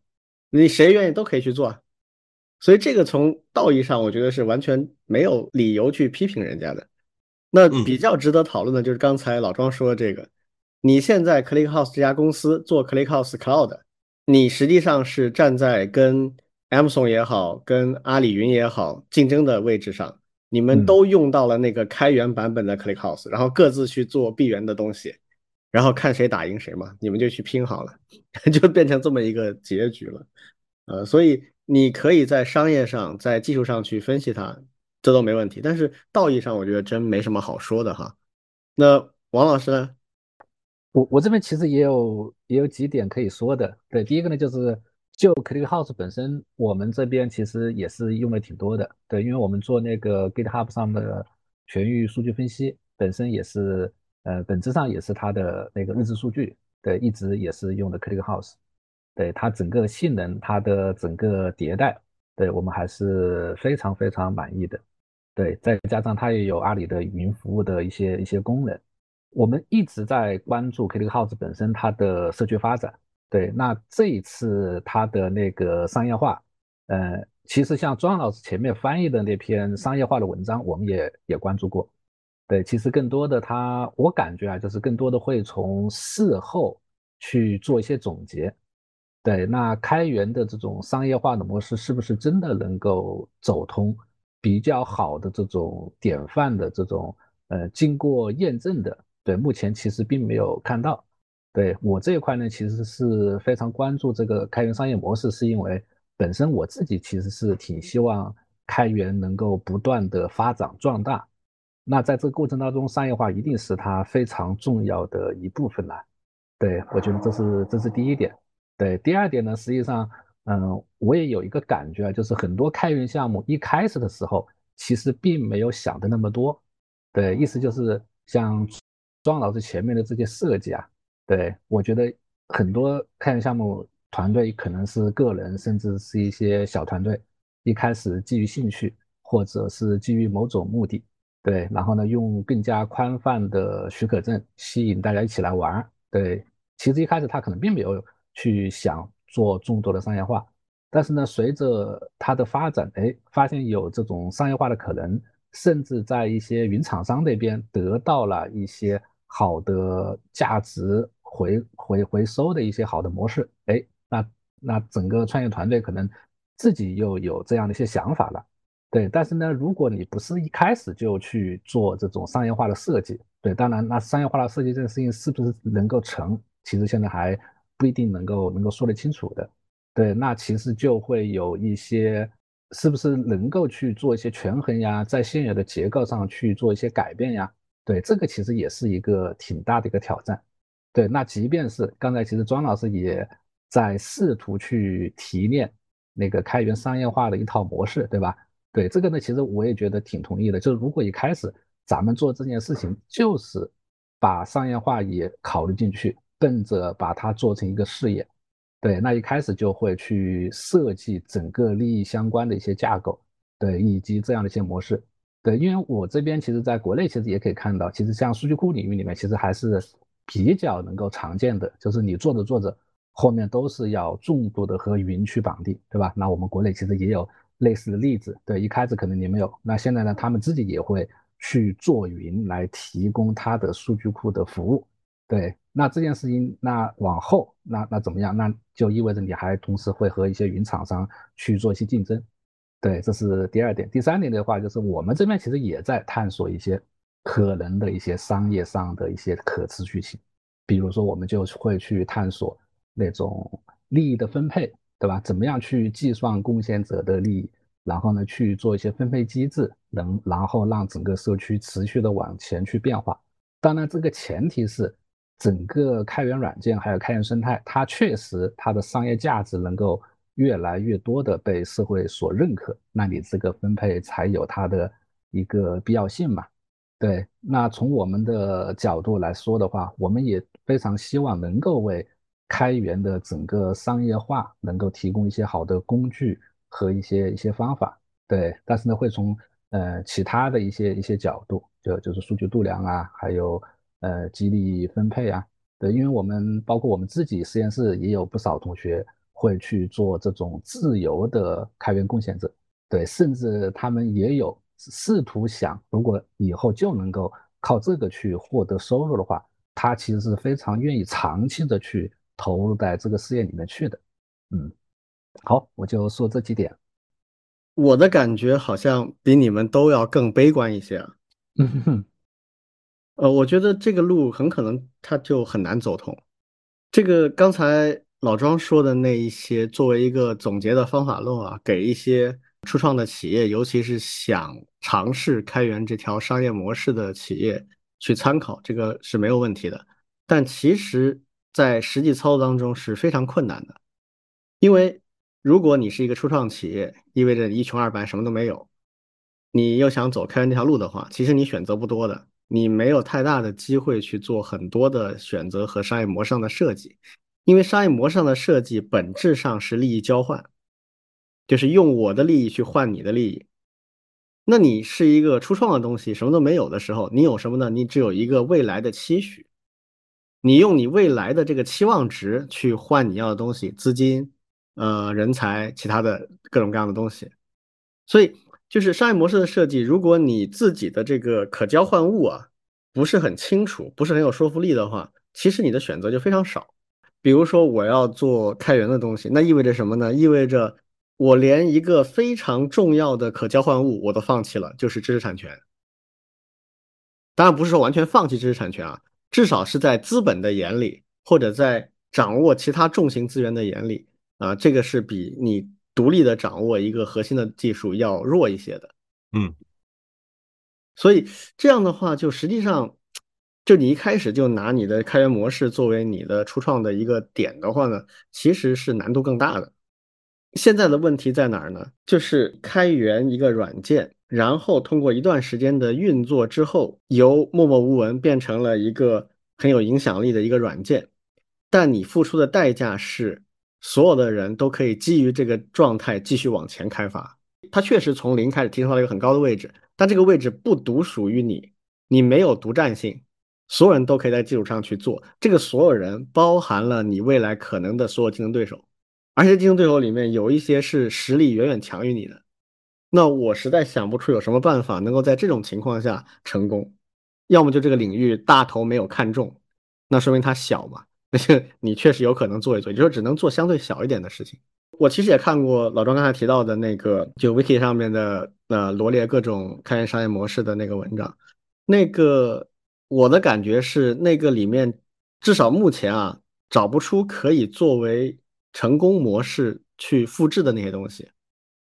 你谁愿意都可以去做。所以这个从道义上，我觉得是完全没有理由去批评人家的。那比较值得讨论的就是刚才老庄说的这个，你现在 ClickHouse 这家公司做 ClickHouse Cloud，你实际上是站在跟 Amazon 也好，跟阿里云也好竞争的位置上。你们都用到了那个开源版本的 ClickHouse，然后各自去做闭源的东西，然后看谁打赢谁嘛，你们就去拼好了，就变成这么一个结局了。呃，所以你可以在商业上、在技术上去分析它，这都没问题。但是道义上，我觉得真没什么好说的哈。那王老师呢？我我这边其实也有也有几点可以说的。对，第一个呢就是。就 ClickHouse 本身，我们这边其实也是用的挺多的，对，因为我们做那个 GitHub 上的全域数据分析，本身也是，呃，本质上也是它的那个日志数据，对，一直也是用的 ClickHouse。对它整个性能，它的整个迭代，对我们还是非常非常满意的。对，再加上它也有阿里的云服务的一些一些功能，我们一直在关注 ClickHouse 本身它的社区发展。对，那这一次它的那个商业化，呃，其实像庄老师前面翻译的那篇商业化的文章，我们也也关注过。对，其实更多的他，我感觉啊，就是更多的会从事后去做一些总结。对，那开源的这种商业化的模式是不是真的能够走通？比较好的这种典范的这种，呃，经过验证的，对，目前其实并没有看到。对我这一块呢，其实是非常关注这个开源商业模式，是因为本身我自己其实是挺希望开源能够不断的发展壮大。那在这个过程当中，商业化一定是它非常重要的一部分了。对我觉得这是这是第一点。对，第二点呢，实际上。嗯，我也有一个感觉啊，就是很多开源项目一开始的时候，其实并没有想的那么多。对，意思就是像庄老师前面的这些设计啊，对我觉得很多开源项目团队可能是个人，甚至是一些小团队，一开始基于兴趣或者是基于某种目的，对，然后呢用更加宽泛的许可证吸引大家一起来玩。对，其实一开始他可能并没有去想。做众多的商业化，但是呢，随着它的发展，哎，发现有这种商业化的可能，甚至在一些云厂商那边得到了一些好的价值回回回收的一些好的模式，哎，那那整个创业团队可能自己又有这样的一些想法了，对。但是呢，如果你不是一开始就去做这种商业化的设计，对，当然，那商业化的设计这件事情是不是能够成，其实现在还。不一定能够能够说得清楚的，对，那其实就会有一些是不是能够去做一些权衡呀，在现有的结构上去做一些改变呀，对，这个其实也是一个挺大的一个挑战，对，那即便是刚才其实庄老师也在试图去提炼那个开源商业化的一套模式，对吧？对，这个呢，其实我也觉得挺同意的，就是如果一开始咱们做这件事情，就是把商业化也考虑进去。奔着把它做成一个事业，对，那一开始就会去设计整个利益相关的一些架构，对，以及这样的一些模式，对，因为我这边其实在国内其实也可以看到，其实像数据库领域里面，其实还是比较能够常见的，就是你做着做着，后面都是要重度的和云去绑定，对吧？那我们国内其实也有类似的例子，对，一开始可能你没有，那现在呢，他们自己也会去做云来提供它的数据库的服务。对，那这件事情，那往后，那那怎么样？那就意味着你还同时会和一些云厂商去做一些竞争。对，这是第二点。第三点的话，就是我们这边其实也在探索一些可能的一些商业上的一些可持续性。比如说，我们就会去探索那种利益的分配，对吧？怎么样去计算贡献者的利益，然后呢去做一些分配机制，能然后让整个社区持续的往前去变化。当然，这个前提是。整个开源软件还有开源生态，它确实它的商业价值能够越来越多的被社会所认可，那你这个分配才有它的一个必要性嘛？对，那从我们的角度来说的话，我们也非常希望能够为开源的整个商业化能够提供一些好的工具和一些一些方法。对，但是呢，会从呃其他的一些一些角度，就就是数据度量啊，还有。呃，激励分配啊，对，因为我们包括我们自己实验室也有不少同学会去做这种自由的开源贡献者，对，甚至他们也有试图想，如果以后就能够靠这个去获得收入的话，他其实是非常愿意长期的去投入在这个事业里面去的。嗯，好，我就说这几点。我的感觉好像比你们都要更悲观一些啊。嗯哼。呃，我觉得这个路很可能他就很难走通。这个刚才老庄说的那一些，作为一个总结的方法论啊，给一些初创的企业，尤其是想尝试开源这条商业模式的企业去参考，这个是没有问题的。但其实，在实际操作当中是非常困难的，因为如果你是一个初创企业，意味着你一穷二白，什么都没有，你又想走开源这条路的话，其实你选择不多的。你没有太大的机会去做很多的选择和商业模式上的设计，因为商业模式上的设计本质上是利益交换，就是用我的利益去换你的利益。那你是一个初创的东西，什么都没有的时候，你有什么呢？你只有一个未来的期许，你用你未来的这个期望值去换你要的东西，资金、呃人才、其他的各种各样的东西。所以，就是商业模式的设计，如果你自己的这个可交换物啊不是很清楚，不是很有说服力的话，其实你的选择就非常少。比如说，我要做开源的东西，那意味着什么呢？意味着我连一个非常重要的可交换物我都放弃了，就是知识产权。当然不是说完全放弃知识产权啊，至少是在资本的眼里，或者在掌握其他重型资源的眼里啊，这个是比你独立的掌握一个核心的技术要弱一些的。嗯，所以这样的话，就实际上，就你一开始就拿你的开源模式作为你的初创的一个点的话呢，其实是难度更大的。现在的问题在哪儿呢？就是开源一个软件，然后通过一段时间的运作之后，由默默无闻变成了一个很有影响力的一个软件，但你付出的代价是，所有的人都可以基于这个状态继续往前开发。它确实从零开始提升到了一个很高的位置，但这个位置不独属于你，你没有独占性，所有人都可以在基础上去做。这个所有人包含了你未来可能的所有竞争对手。而且竞争对手里面有一些是实力远远强于你的，那我实在想不出有什么办法能够在这种情况下成功。要么就这个领域大头没有看中，那说明它小嘛，那就你确实有可能做一做，也就是只能做相对小一点的事情。我其实也看过老庄刚才提到的那个，就 Wiki 上面的呃罗列各种开源商业模式的那个文章，那个我的感觉是那个里面至少目前啊找不出可以作为。成功模式去复制的那些东西，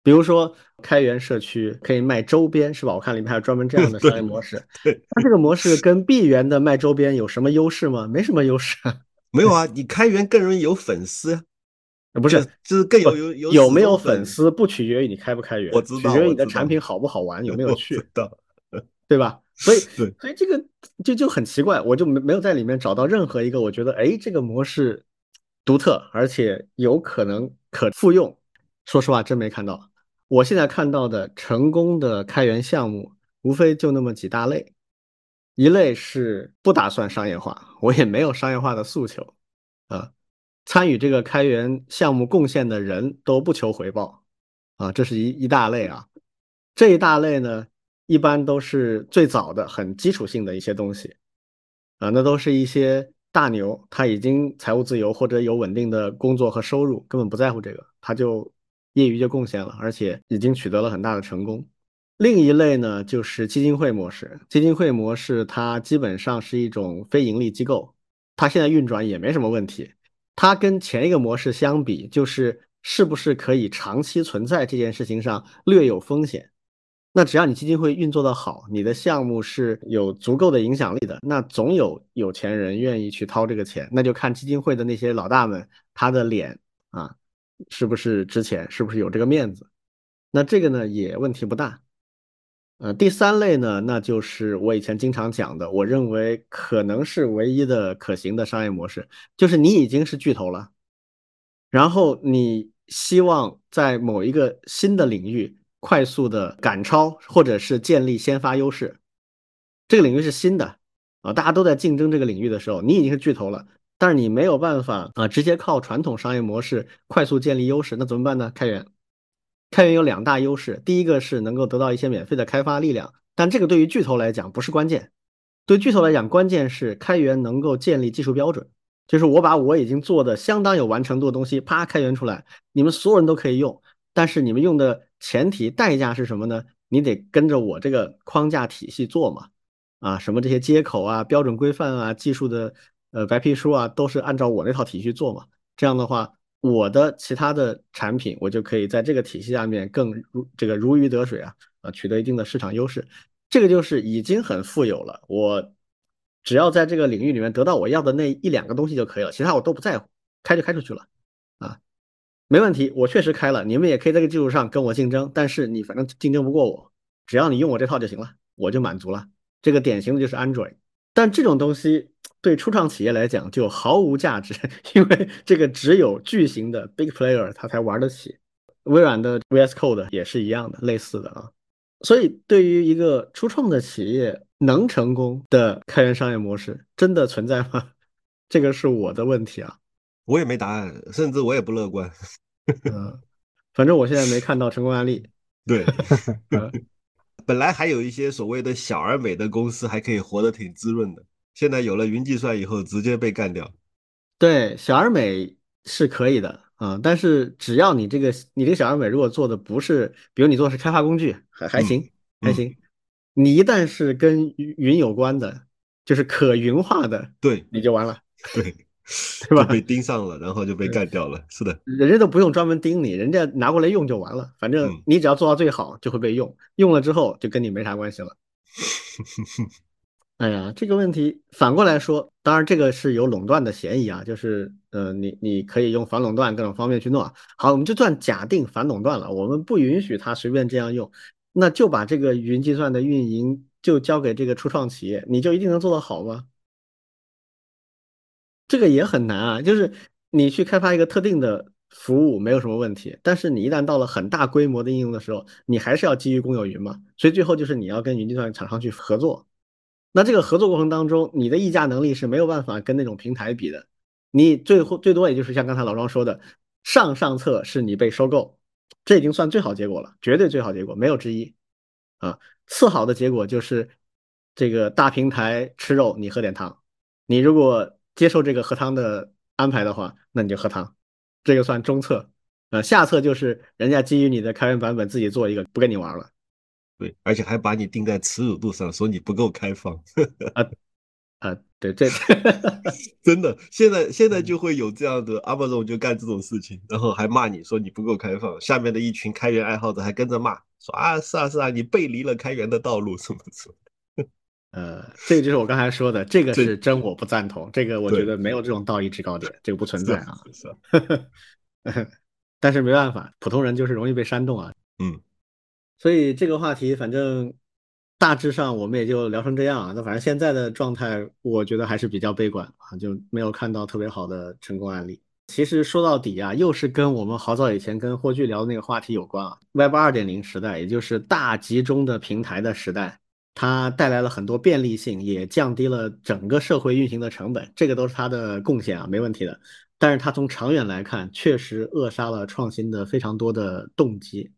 比如说开源社区可以卖周边，是吧？我看里面还有专门这样的商业模式。对，那这个模式跟闭源的卖周边有什么优势吗？没什么优势。没有啊，你开源更容易有粉丝，不是，就是更有有有有没有粉丝不取决于你开不开源，我知道，取决于你的产品好不好玩，有没有趣，的，对吧？所以，所以这个就就很奇怪，我就没没有在里面找到任何一个我觉得，哎，这个模式。独特，而且有可能可复用。说实话，真没看到。我现在看到的成功的开源项目，无非就那么几大类。一类是不打算商业化，我也没有商业化的诉求。啊，参与这个开源项目贡献的人都不求回报。啊，这是一一大类啊。这一大类呢，一般都是最早的、很基础性的一些东西。啊，那都是一些。大牛他已经财务自由或者有稳定的工作和收入，根本不在乎这个，他就业余就贡献了，而且已经取得了很大的成功。另一类呢，就是基金会模式。基金会模式它基本上是一种非盈利机构，它现在运转也没什么问题。它跟前一个模式相比，就是是不是可以长期存在这件事情上略有风险。那只要你基金会运作的好，你的项目是有足够的影响力的，那总有有钱人愿意去掏这个钱。那就看基金会的那些老大们，他的脸啊，是不是值钱，是不是有这个面子？那这个呢也问题不大。呃，第三类呢，那就是我以前经常讲的，我认为可能是唯一的可行的商业模式，就是你已经是巨头了，然后你希望在某一个新的领域。快速的赶超，或者是建立先发优势，这个领域是新的啊，大家都在竞争这个领域的时候，你已经是巨头了，但是你没有办法啊，直接靠传统商业模式快速建立优势，那怎么办呢？开源，开源有两大优势，第一个是能够得到一些免费的开发力量，但这个对于巨头来讲不是关键，对巨头来讲，关键是开源能够建立技术标准，就是我把我已经做的相当有完成度的东西，啪开源出来，你们所有人都可以用，但是你们用的。前提代价是什么呢？你得跟着我这个框架体系做嘛，啊，什么这些接口啊、标准规范啊、技术的呃白皮书啊，都是按照我那套体系做嘛。这样的话，我的其他的产品我就可以在这个体系下面更如这个如鱼得水啊，啊，取得一定的市场优势。这个就是已经很富有了，我只要在这个领域里面得到我要的那一两个东西就可以了，其他我都不在乎，开就开出去了，啊。没问题，我确实开了，你们也可以在这个基础上跟我竞争，但是你反正竞争不过我，只要你用我这套就行了，我就满足了。这个典型的就是 Android，但这种东西对初创企业来讲就毫无价值，因为这个只有巨型的 big player 他才玩得起。微软的 VS Code 也是一样的，类似的啊。所以对于一个初创的企业能成功的开源商业模式，真的存在吗？这个是我的问题啊。我也没答案，甚至我也不乐观。嗯，反正我现在没看到成功案例。对，本来还有一些所谓的小而美的公司还可以活得挺滋润的，现在有了云计算以后，直接被干掉。对，小而美是可以的啊，但是只要你这个你这个小而美如果做的不是，比如你做的是开发工具，还还行还行。你一旦是跟云有关的，就是可云化的，对，你就完了。对。对吧？被盯上了，然后就被干掉了。是的，人家都不用专门盯你，人家拿过来用就完了。反正你只要做到最好，就会被用。用了之后就跟你没啥关系了。哎呀，这个问题反过来说，当然这个是有垄断的嫌疑啊，就是呃，你你可以用反垄断各种方面去弄。好，我们就算假定反垄断了，我们不允许他随便这样用，那就把这个云计算的运营就交给这个初创企业，你就一定能做得好吗？这个也很难啊，就是你去开发一个特定的服务没有什么问题，但是你一旦到了很大规模的应用的时候，你还是要基于公有云嘛，所以最后就是你要跟云计算厂商去合作。那这个合作过程当中，你的议价能力是没有办法跟那种平台比的，你最后最多也就是像刚才老庄说的，上上策是你被收购，这已经算最好结果了，绝对最好结果没有之一啊。次好的结果就是这个大平台吃肉，你喝点汤，你如果。接受这个喝汤的安排的话，那你就喝汤，这个算中策。呃，下策就是人家基于你的开源版本自己做一个，不跟你玩了。对，而且还把你定在耻辱度上，说你不够开放。啊啊，对，这 真的，现在现在就会有这样的 Amazon 就干这种事情，然后还骂你说你不够开放，下面的一群开源爱好者还跟着骂，说啊是啊是啊，你背离了开源的道路什么什么。呃，这个就是我刚才说的，这个是真我不赞同，这个我觉得没有这种道义制高点，这个不存在啊。是，但是没办法，普通人就是容易被煽动啊。嗯，所以这个话题反正大致上我们也就聊成这样啊。那反正现在的状态，我觉得还是比较悲观啊，就没有看到特别好的成功案例。其实说到底啊，又是跟我们好早以前跟霍炬聊的那个话题有关啊。Web 二点零时代，也就是大集中的平台的时代。它带来了很多便利性，也降低了整个社会运行的成本，这个都是它的贡献啊，没问题的。但是它从长远来看，确实扼杀了创新的非常多的动机，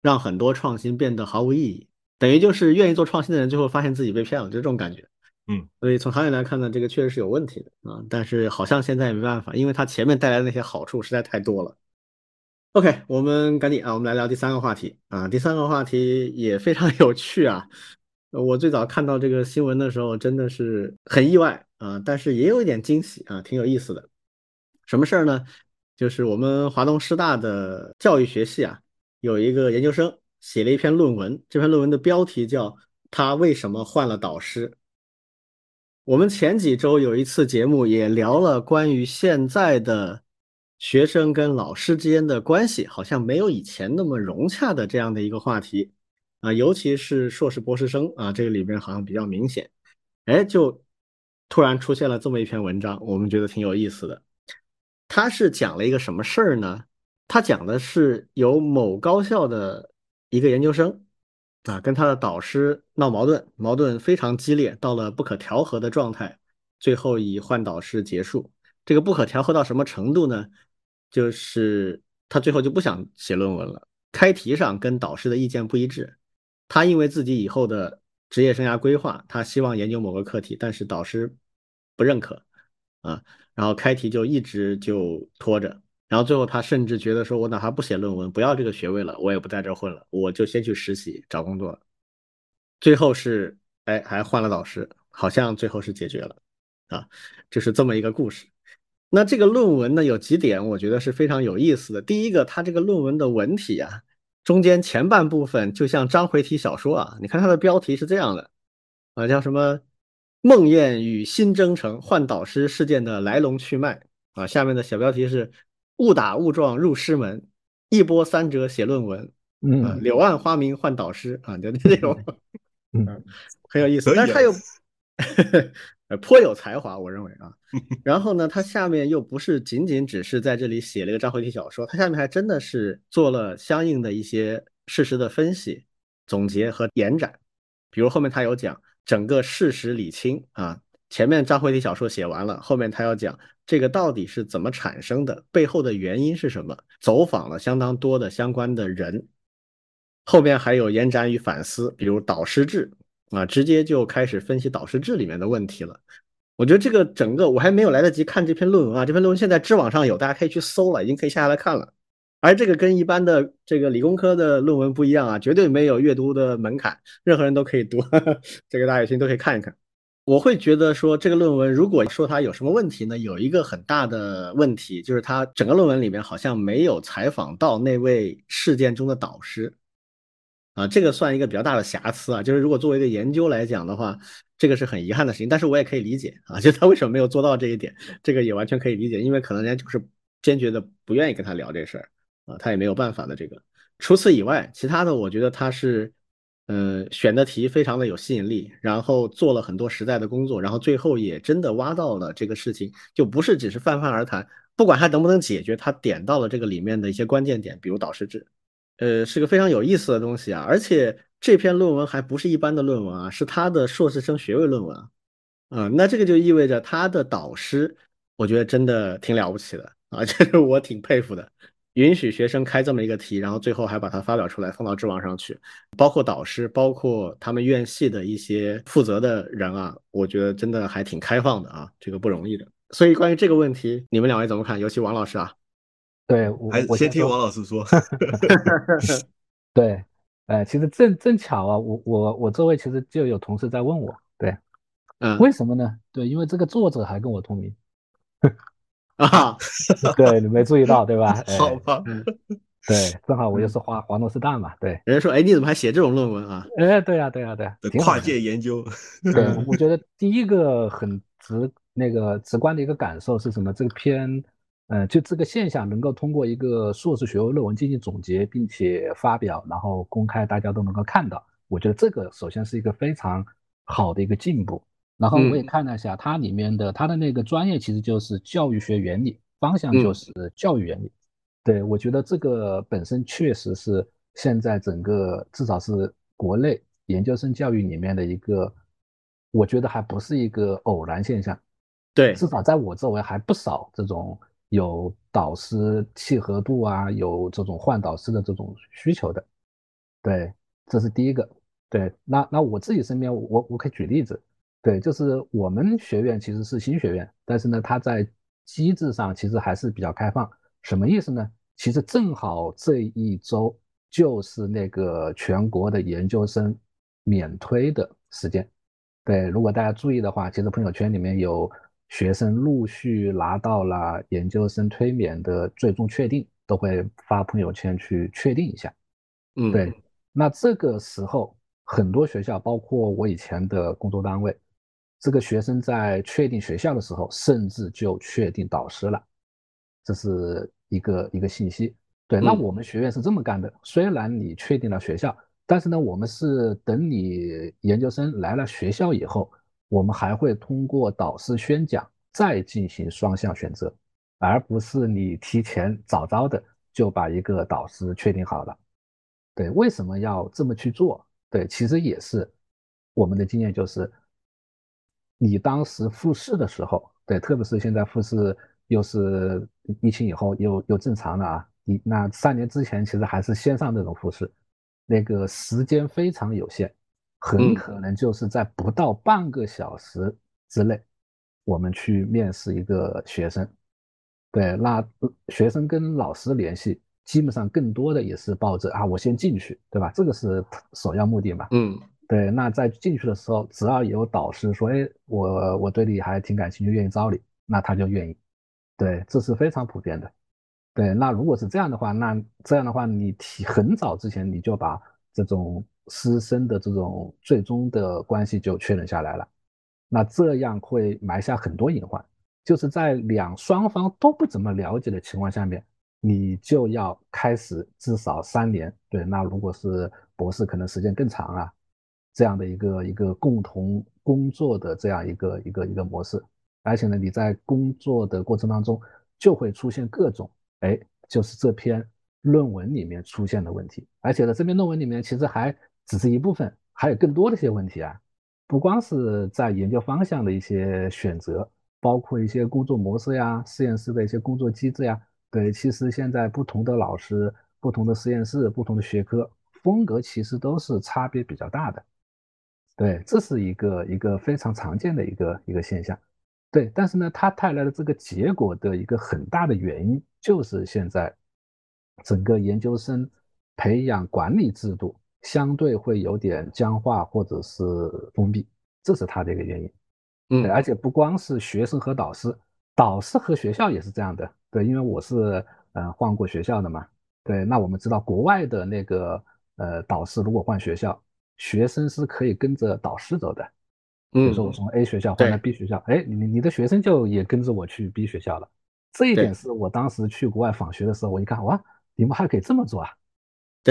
让很多创新变得毫无意义。等于就是愿意做创新的人，最后发现自己被骗了，就这种感觉。嗯，所以从长远来看呢，这个确实是有问题的啊。但是好像现在也没办法，因为它前面带来的那些好处实在太多了。OK，我们赶紧啊，我们来聊第三个话题啊。第三个话题也非常有趣啊。我最早看到这个新闻的时候，真的是很意外啊，但是也有一点惊喜啊，挺有意思的。什么事儿呢？就是我们华东师大的教育学系啊，有一个研究生写了一篇论文，这篇论文的标题叫《他为什么换了导师》。我们前几周有一次节目也聊了关于现在的学生跟老师之间的关系，好像没有以前那么融洽的这样的一个话题。啊，尤其是硕士博士生啊，这个里面好像比较明显，哎，就突然出现了这么一篇文章，我们觉得挺有意思的。他是讲了一个什么事儿呢？他讲的是有某高校的一个研究生啊，跟他的导师闹矛盾，矛盾非常激烈，到了不可调和的状态，最后以换导师结束。这个不可调和到什么程度呢？就是他最后就不想写论文了，开题上跟导师的意见不一致。他因为自己以后的职业生涯规划，他希望研究某个课题，但是导师不认可啊，然后开题就一直就拖着，然后最后他甚至觉得说，我哪怕不写论文，不要这个学位了，我也不在这混了，我就先去实习找工作。最后是哎，还换了导师，好像最后是解决了啊，就是这么一个故事。那这个论文呢，有几点我觉得是非常有意思的。第一个，他这个论文的文体啊。中间前半部分就像章回体小说啊，你看它的标题是这样的啊，叫什么“梦魇与新征程换导师事件的来龙去脉”啊，下面的小标题是“误打误撞入师门，一波三折写论文”，嗯，柳暗花明换导师啊，就这种，嗯，很有意思。但是它有 呃，颇有才华，我认为啊。然后呢，他下面又不是仅仅只是在这里写了一个章回体小说，他下面还真的是做了相应的一些事实的分析、总结和延展。比如后面他有讲整个事实理清啊，前面章回体小说写完了，后面他要讲这个到底是怎么产生的，背后的原因是什么，走访了相当多的相关的人，后面还有延展与反思，比如导师制。啊，直接就开始分析导师制里面的问题了。我觉得这个整个我还没有来得及看这篇论文啊，这篇论文现在知网上有，大家可以去搜了，已经可以下下来看了。而这个跟一般的这个理工科的论文不一样啊，绝对没有阅读的门槛，任何人都可以读。这个大家有兴趣都可以看一看。我会觉得说这个论文，如果说它有什么问题呢？有一个很大的问题，就是它整个论文里面好像没有采访到那位事件中的导师。啊，这个算一个比较大的瑕疵啊，就是如果作为一个研究来讲的话，这个是很遗憾的事情。但是我也可以理解啊，就他为什么没有做到这一点，这个也完全可以理解，因为可能人家就是坚决的不愿意跟他聊这事儿啊，他也没有办法的这个。除此以外，其他的我觉得他是，嗯，选的题非常的有吸引力，然后做了很多实在的工作，然后最后也真的挖到了这个事情，就不是只是泛泛而谈，不管他能不能解决，他点到了这个里面的一些关键点，比如导师制。呃，是个非常有意思的东西啊，而且这篇论文还不是一般的论文啊，是他的硕士生学位论文啊，那这个就意味着他的导师，我觉得真的挺了不起的啊，这是我挺佩服的，允许学生开这么一个题，然后最后还把它发表出来放到知网上去，包括导师，包括他们院系的一些负责的人啊，我觉得真的还挺开放的啊，这个不容易的。所以关于这个问题，你们两位怎么看？尤其王老师啊。对，我我先听王老师说。对，呃，其实正正巧啊，我我我周围其实就有同事在问我，对，嗯，为什么呢？对，因为这个作者还跟我同名。啊，对，你没注意到对吧？好吧，对，正好我又是华华诺斯大嘛，对。人家说，哎，你怎么还写这种论文啊？哎，对呀，对呀，对呀，跨界研究。对，我觉得第一个很直那个直观的一个感受是什么？这个篇。嗯，就这个现象能够通过一个硕士学位论文进行总结，并且发表，然后公开，大家都能够看到。我觉得这个首先是一个非常好的一个进步。然后我也看了一下它里面的它的那个专业，其实就是教育学原理，方向就是教育原理。对我觉得这个本身确实是现在整个至少是国内研究生教育里面的一个，我觉得还不是一个偶然现象。对，至少在我周围还不少这种。有导师契合度啊，有这种换导师的这种需求的，对，这是第一个。对，那那我自己身边，我我可以举例子，对，就是我们学院其实是新学院，但是呢，它在机制上其实还是比较开放。什么意思呢？其实正好这一周就是那个全国的研究生免推的时间。对，如果大家注意的话，其实朋友圈里面有。学生陆续拿到了研究生推免的最终确定，都会发朋友圈去确定一下。嗯，对。那这个时候，很多学校，包括我以前的工作单位，这个学生在确定学校的时候，甚至就确定导师了。这是一个一个信息。对，那我们学院是这么干的：虽然你确定了学校，但是呢，我们是等你研究生来了学校以后。我们还会通过导师宣讲再进行双向选择，而不是你提前早早的就把一个导师确定好了。对，为什么要这么去做？对，其实也是我们的经验就是，你当时复试的时候，对，特别是现在复试又是疫情以后又又正常了啊，你那三年之前其实还是线上那种复试，那个时间非常有限。很可能就是在不到半个小时之内，我们去面试一个学生。对，那学生跟老师联系，基本上更多的也是抱着啊，我先进去，对吧？这个是首要目的嘛。嗯，对。那在进去的时候，只要有导师说，哎，我我对你还挺感兴趣，愿意招你，那他就愿意。对，这是非常普遍的。对，那如果是这样的话，那这样的话，你提很早之前你就把这种。师生的这种最终的关系就确认下来了，那这样会埋下很多隐患，就是在两双方都不怎么了解的情况下面，你就要开始至少三年，对，那如果是博士，可能时间更长啊，这样的一个一个共同工作的这样一个一个一个模式，而且呢，你在工作的过程当中就会出现各种，哎，就是这篇论文里面出现的问题，而且呢，这篇论文里面其实还只是一部分，还有更多的一些问题啊，不光是在研究方向的一些选择，包括一些工作模式呀、实验室的一些工作机制呀，对，其实现在不同的老师、不同的实验室、不同的学科风格其实都是差别比较大的。对，这是一个一个非常常见的一个一个现象，对，但是呢，它带来的这个结果的一个很大的原因，就是现在整个研究生培养管理制度相对会有点僵化或者是封闭，这是它的一个原因。嗯，而且不光是学生和导师，导师和学校也是这样的。对，因为我是呃换过学校的嘛，对，那我们知道国外的那个呃导师如果换学校。学生是可以跟着导师走的，比如说我从 A 学校换到 B 学校，哎，你你的学生就也跟着我去 B 学校了。这一点是我当时去国外访学的时候，我一看，哇，你们还可以这么做啊？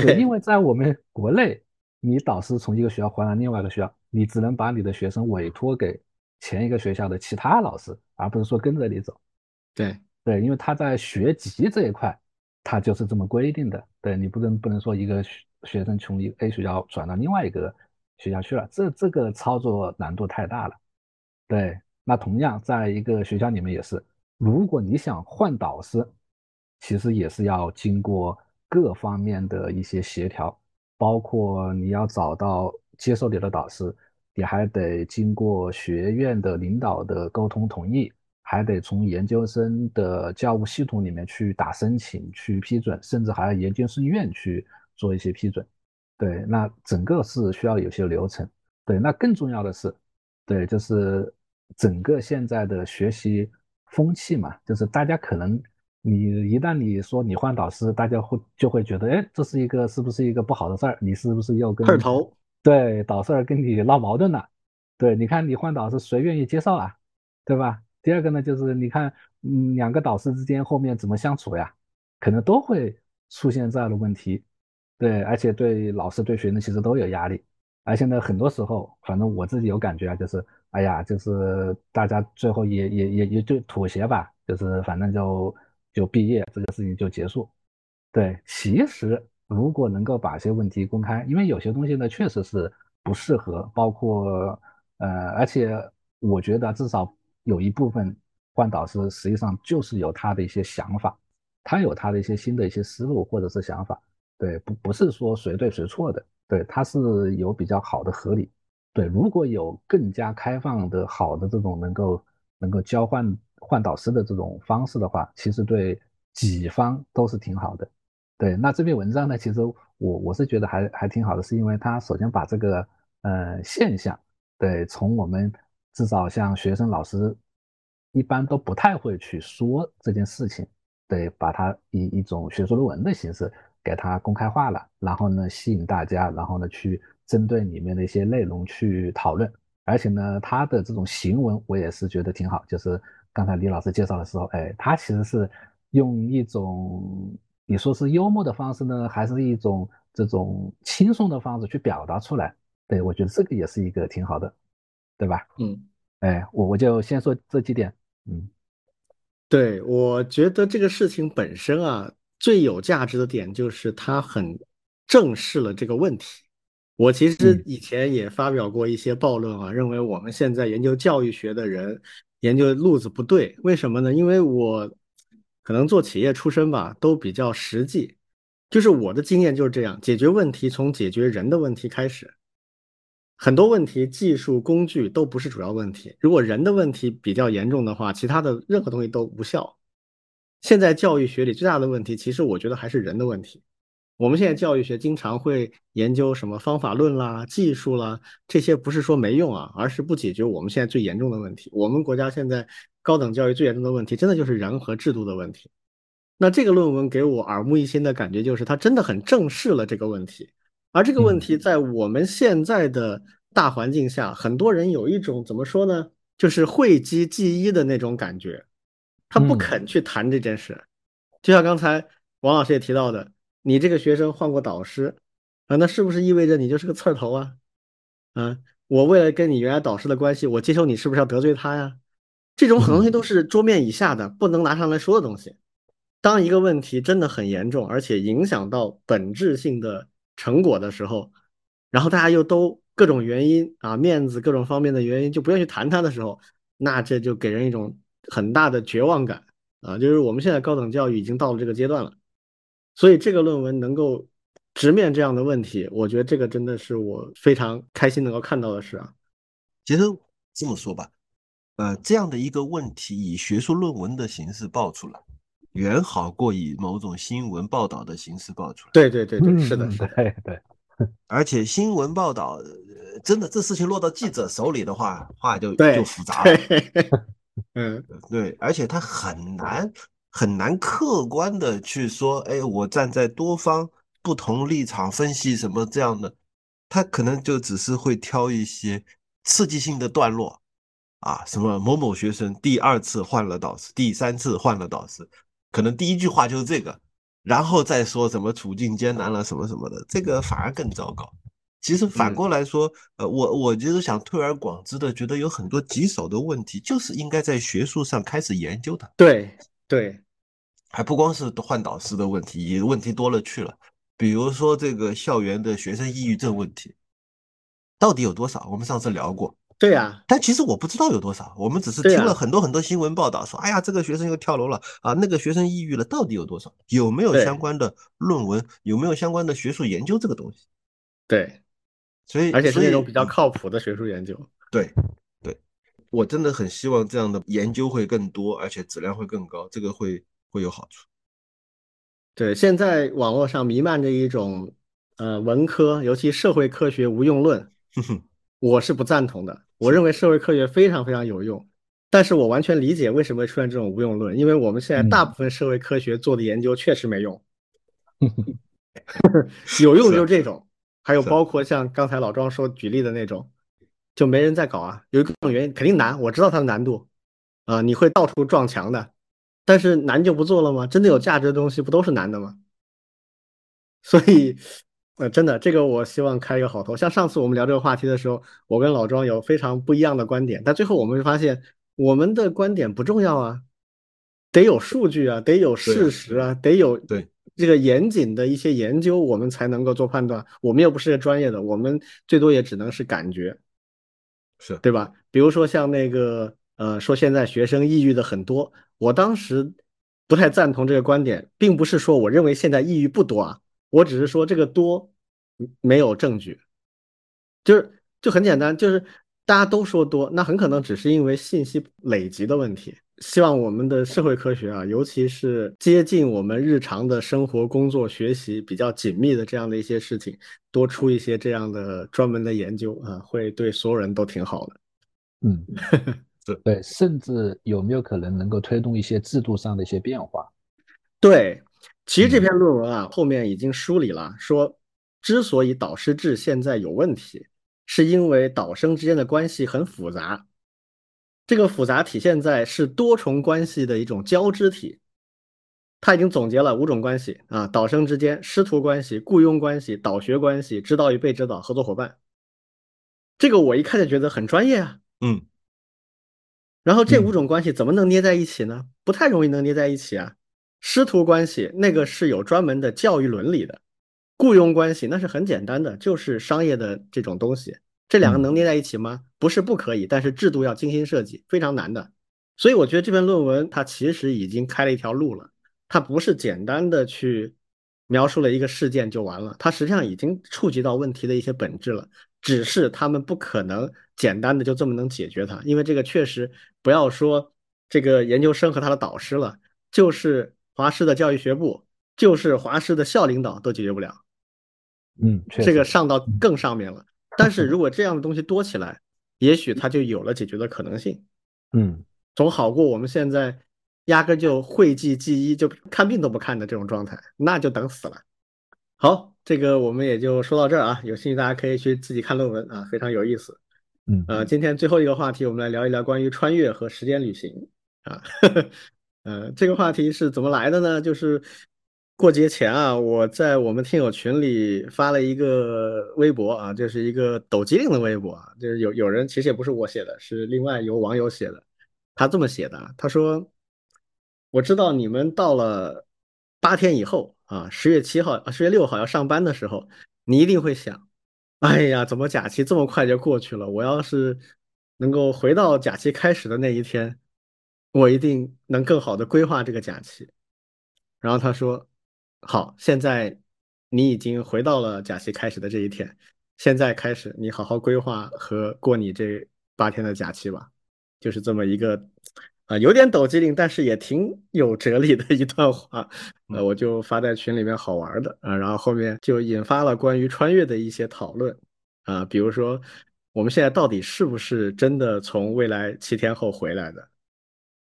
对，因为在我们国内，你导师从一个学校换到另外一个学校，你只能把你的学生委托给前一个学校的其他老师，而不是说跟着你走。对对，因为他在学籍这一块，他就是这么规定的。对你不能不能说一个。学生从一个 A 学校转到另外一个学校去了，这这个操作难度太大了。对，那同样在一个学校里面也是，如果你想换导师，其实也是要经过各方面的一些协调，包括你要找到接受你的导师，你还得经过学院的领导的沟通同意，还得从研究生的教务系统里面去打申请去批准，甚至还要研究生院去。做一些批准，对，那整个是需要有些流程，对，那更重要的是，对，就是整个现在的学习风气嘛，就是大家可能你一旦你说你换导师，大家会就会觉得，哎，这是一个是不是一个不好的事儿？你是不是又跟刺头？对，导师跟你闹矛盾了？对，你看你换导师，谁愿意接受啊？对吧？第二个呢，就是你看，嗯，两个导师之间后面怎么相处呀？可能都会出现这样的问题。对，而且对老师、对学生其实都有压力，而且呢，很多时候，反正我自己有感觉啊，就是，哎呀，就是大家最后也也也也就妥协吧，就是反正就就毕业这个事情就结束。对，其实如果能够把一些问题公开，因为有些东西呢确实是不适合，包括呃，而且我觉得至少有一部分换导师实际上就是有他的一些想法，他有他的一些新的一些思路或者是想法。对，不不是说谁对谁错的，对，他是有比较好的合理。对，如果有更加开放的好的这种能够能够交换换导师的这种方式的话，其实对己方都是挺好的。对，那这篇文章呢，其实我我是觉得还还挺好的，是因为它首先把这个呃现象，对，从我们至少像学生老师一般都不太会去说这件事情，对，把它以一种学术论文的形式。给它公开化了，然后呢，吸引大家，然后呢，去针对里面的一些内容去讨论。而且呢，他的这种行文我也是觉得挺好。就是刚才李老师介绍的时候，哎，他其实是用一种你说是幽默的方式呢，还是一种这种轻松的方式去表达出来？对我觉得这个也是一个挺好的，对吧？嗯，哎，我我就先说这几点。嗯，对，我觉得这个事情本身啊。最有价值的点就是他很正视了这个问题。我其实以前也发表过一些暴论啊，认为我们现在研究教育学的人研究路子不对。为什么呢？因为我可能做企业出身吧，都比较实际。就是我的经验就是这样，解决问题从解决人的问题开始。很多问题技术工具都不是主要问题，如果人的问题比较严重的话，其他的任何东西都无效。现在教育学里最大的问题，其实我觉得还是人的问题。我们现在教育学经常会研究什么方法论啦、技术啦，这些不是说没用啊，而是不解决我们现在最严重的问题。我们国家现在高等教育最严重的问题，真的就是人和制度的问题。那这个论文给我耳目一新的感觉，就是它真的很正视了这个问题。而这个问题在我们现在的大环境下，很多人有一种怎么说呢，就是讳疾忌医的那种感觉。他不肯去谈这件事，就像刚才王老师也提到的，你这个学生换过导师啊，那是不是意味着你就是个刺儿头啊？啊，我为了跟你原来导师的关系，我接受你是不是要得罪他呀？这种很多东西都是桌面以下的，不能拿上来说的东西。当一个问题真的很严重，而且影响到本质性的成果的时候，然后大家又都各种原因啊，面子各种方面的原因就不愿意去谈它的时候，那这就给人一种很大的绝望感啊！就是我们现在高等教育已经到了这个阶段了，所以这个论文能够直面这样的问题，我觉得这个真的是我非常开心能够看到的事啊。其实这么说吧，呃，这样的一个问题以学术论文的形式爆出来。远好过以某种新闻报道的形式报出来。对对对对，是的，是的，对对。而且新闻报道，真的这事情落到记者手里的话，话就就复杂了。嗯，对，而且他很难很难客观的去说，哎，我站在多方不同立场分析什么这样的，他可能就只是会挑一些刺激性的段落啊，什么某某学生第二次换了导师，第三次换了导师。可能第一句话就是这个，然后再说什么处境艰难了什么什么的，这个反而更糟糕。其实反过来说，呃，我我就是想推而广之的，觉得有很多棘手的问题，就是应该在学术上开始研究的。对对，还不光是换导师的问题，也问题多了去了。比如说这个校园的学生抑郁症问题，到底有多少？我们上次聊过。对呀，但其实我不知道有多少，我们只是听了很多很多新闻报道，说，哎呀，这个学生又跳楼了啊，那个学生抑郁了，到底有多少？有没有相关的论文？有没有相关的学术研究这个东西？对，所以而且是那种比较靠谱的学术研究。对，对，我真的很希望这样的研究会更多，而且质量会更高，这个会会有好处。对，现在网络上弥漫着一种，呃，文科，尤其社会科学无用论，我是不赞同的。我认为社会科学非常非常有用，但是我完全理解为什么会出现这种无用论，因为我们现在大部分社会科学做的研究确实没用，有用就是这种，还有包括像刚才老庄说举例的那种，就没人在搞啊，有一种原因，肯定难，我知道它的难度，啊，你会到处撞墙的，但是难就不做了吗？真的有价值的东西不都是难的吗？所以。呃，真的，这个我希望开一个好头。像上次我们聊这个话题的时候，我跟老庄有非常不一样的观点，但最后我们会发现，我们的观点不重要啊，得有数据啊，得有事实啊，得有对这个严谨的一些研究，我们才能够做判断。我们又不是专业的，我们最多也只能是感觉，是对吧？比如说像那个呃，说现在学生抑郁的很多，我当时不太赞同这个观点，并不是说我认为现在抑郁不多啊。我只是说这个多没有证据，就是就很简单，就是大家都说多，那很可能只是因为信息累积的问题。希望我们的社会科学啊，尤其是接近我们日常的生活、工作、学习比较紧密的这样的一些事情，多出一些这样的专门的研究啊，会对所有人都挺好的。嗯，对对，甚至有没有可能能够推动一些制度上的一些变化？对。其实这篇论文啊，后面已经梳理了，说之所以导师制现在有问题，是因为导生之间的关系很复杂。这个复杂体现在是多重关系的一种交织体。他已经总结了五种关系啊，导生之间、师徒关系、雇佣关系、导学关系、指导与被指导、合作伙伴。这个我一看就觉得很专业啊。嗯。然后这五种关系怎么能捏在一起呢？不太容易能捏在一起啊。师徒关系那个是有专门的教育伦理的，雇佣关系那是很简单的，就是商业的这种东西。这两个能捏在一起吗？不是不可以，但是制度要精心设计，非常难的。所以我觉得这篇论文它其实已经开了一条路了，它不是简单的去描述了一个事件就完了，它实际上已经触及到问题的一些本质了。只是他们不可能简单的就这么能解决它，因为这个确实不要说这个研究生和他的导师了，就是。华师的教育学部就是华师的校领导都解决不了，嗯，这个上到更上面了。但是如果这样的东西多起来，也许它就有了解决的可能性，嗯，总好过我们现在压根就讳疾忌医，就看病都不看的这种状态，那就等死了。好，这个我们也就说到这儿啊，有兴趣大家可以去自己看论文啊，非常有意思。嗯，呃，今天最后一个话题，我们来聊一聊关于穿越和时间旅行啊。呃，这个话题是怎么来的呢？就是过节前啊，我在我们听友群里发了一个微博啊，就是一个抖机灵的微博啊，就是有有人其实也不是我写的，是另外有网友写的，他这么写的，他说：“我知道你们到了八天以后啊，十月七号，十月六号要上班的时候，你一定会想，哎呀，怎么假期这么快就过去了？我要是能够回到假期开始的那一天，我一定能更好的规划这个假期。”然后他说。好，现在你已经回到了假期开始的这一天，现在开始，你好好规划和过你这八天的假期吧。就是这么一个啊，有点抖机灵，但是也挺有哲理的一段话。呃，我就发在群里面好玩的啊，然后后面就引发了关于穿越的一些讨论啊，比如说我们现在到底是不是真的从未来七天后回来的？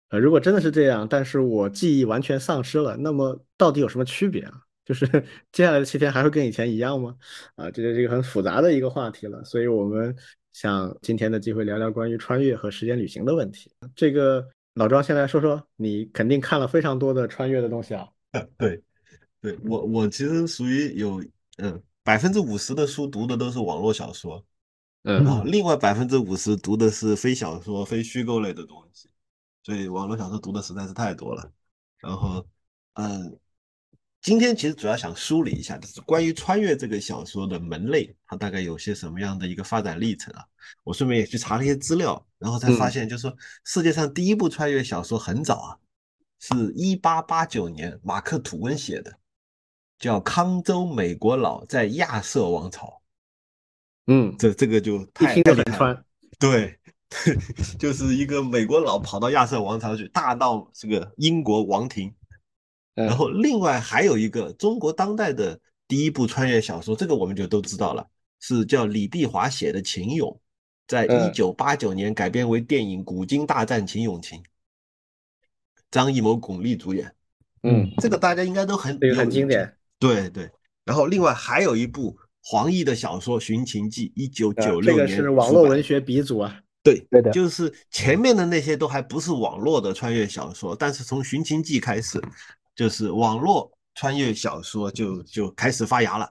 呃，如果真的是这样，但是我记忆完全丧失了，那么到底有什么区别啊？就是接下来的七天还会跟以前一样吗？啊，这是一个很复杂的一个话题了。所以我们想今天的机会聊聊关于穿越和时间旅行的问题。这个老庄先来说说，你肯定看了非常多的穿越的东西啊。对，对我我其实属于有嗯百分之五十的书读的都是网络小说，嗯啊，另外百分之五十读的是非小说、非虚构类的东西。所以网络小说读的实在是太多了，然后，嗯，今天其实主要想梳理一下，就是关于穿越这个小说的门类，它大概有些什么样的一个发展历程啊？我顺便也去查了一些资料，然后才发现，就是说世界上第一部穿越小说很早啊，是一八八九年马克吐温写的，叫《康州美国佬在亚瑟王朝》。嗯，这这个就太听着很穿，对。就是一个美国佬跑到亚瑟王朝去，大闹这个英国王庭。然后另外还有一个中国当代的第一部穿越小说，这个我们就都知道了，是叫李碧华写的《秦俑》，在一九八九年改编为电影《古今大战秦俑情》，张艺谋、巩俐主演。嗯，这个大家应该都很很经典。对对。然后另外还有一部黄易的小说《寻秦记》，一九九六年，这个是网络文学鼻祖啊。对，对的，就是前面的那些都还不是网络的穿越小说，但是从《寻秦记》开始，就是网络穿越小说就就开始发芽了。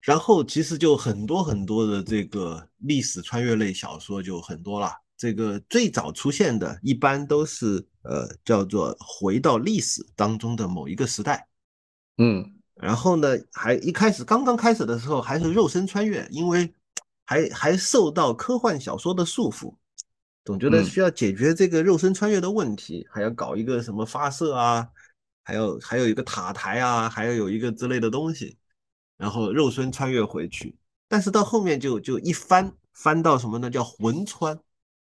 然后其实就很多很多的这个历史穿越类小说就很多了。这个最早出现的一般都是呃叫做回到历史当中的某一个时代，嗯，然后呢还一开始刚刚开始的时候还是肉身穿越，因为。还还受到科幻小说的束缚，总觉得需要解决这个肉身穿越的问题，还要搞一个什么发射啊，还有还有一个塔台啊，还要有一个之类的东西，然后肉身穿越回去。但是到后面就就一翻翻到什么呢？叫魂穿，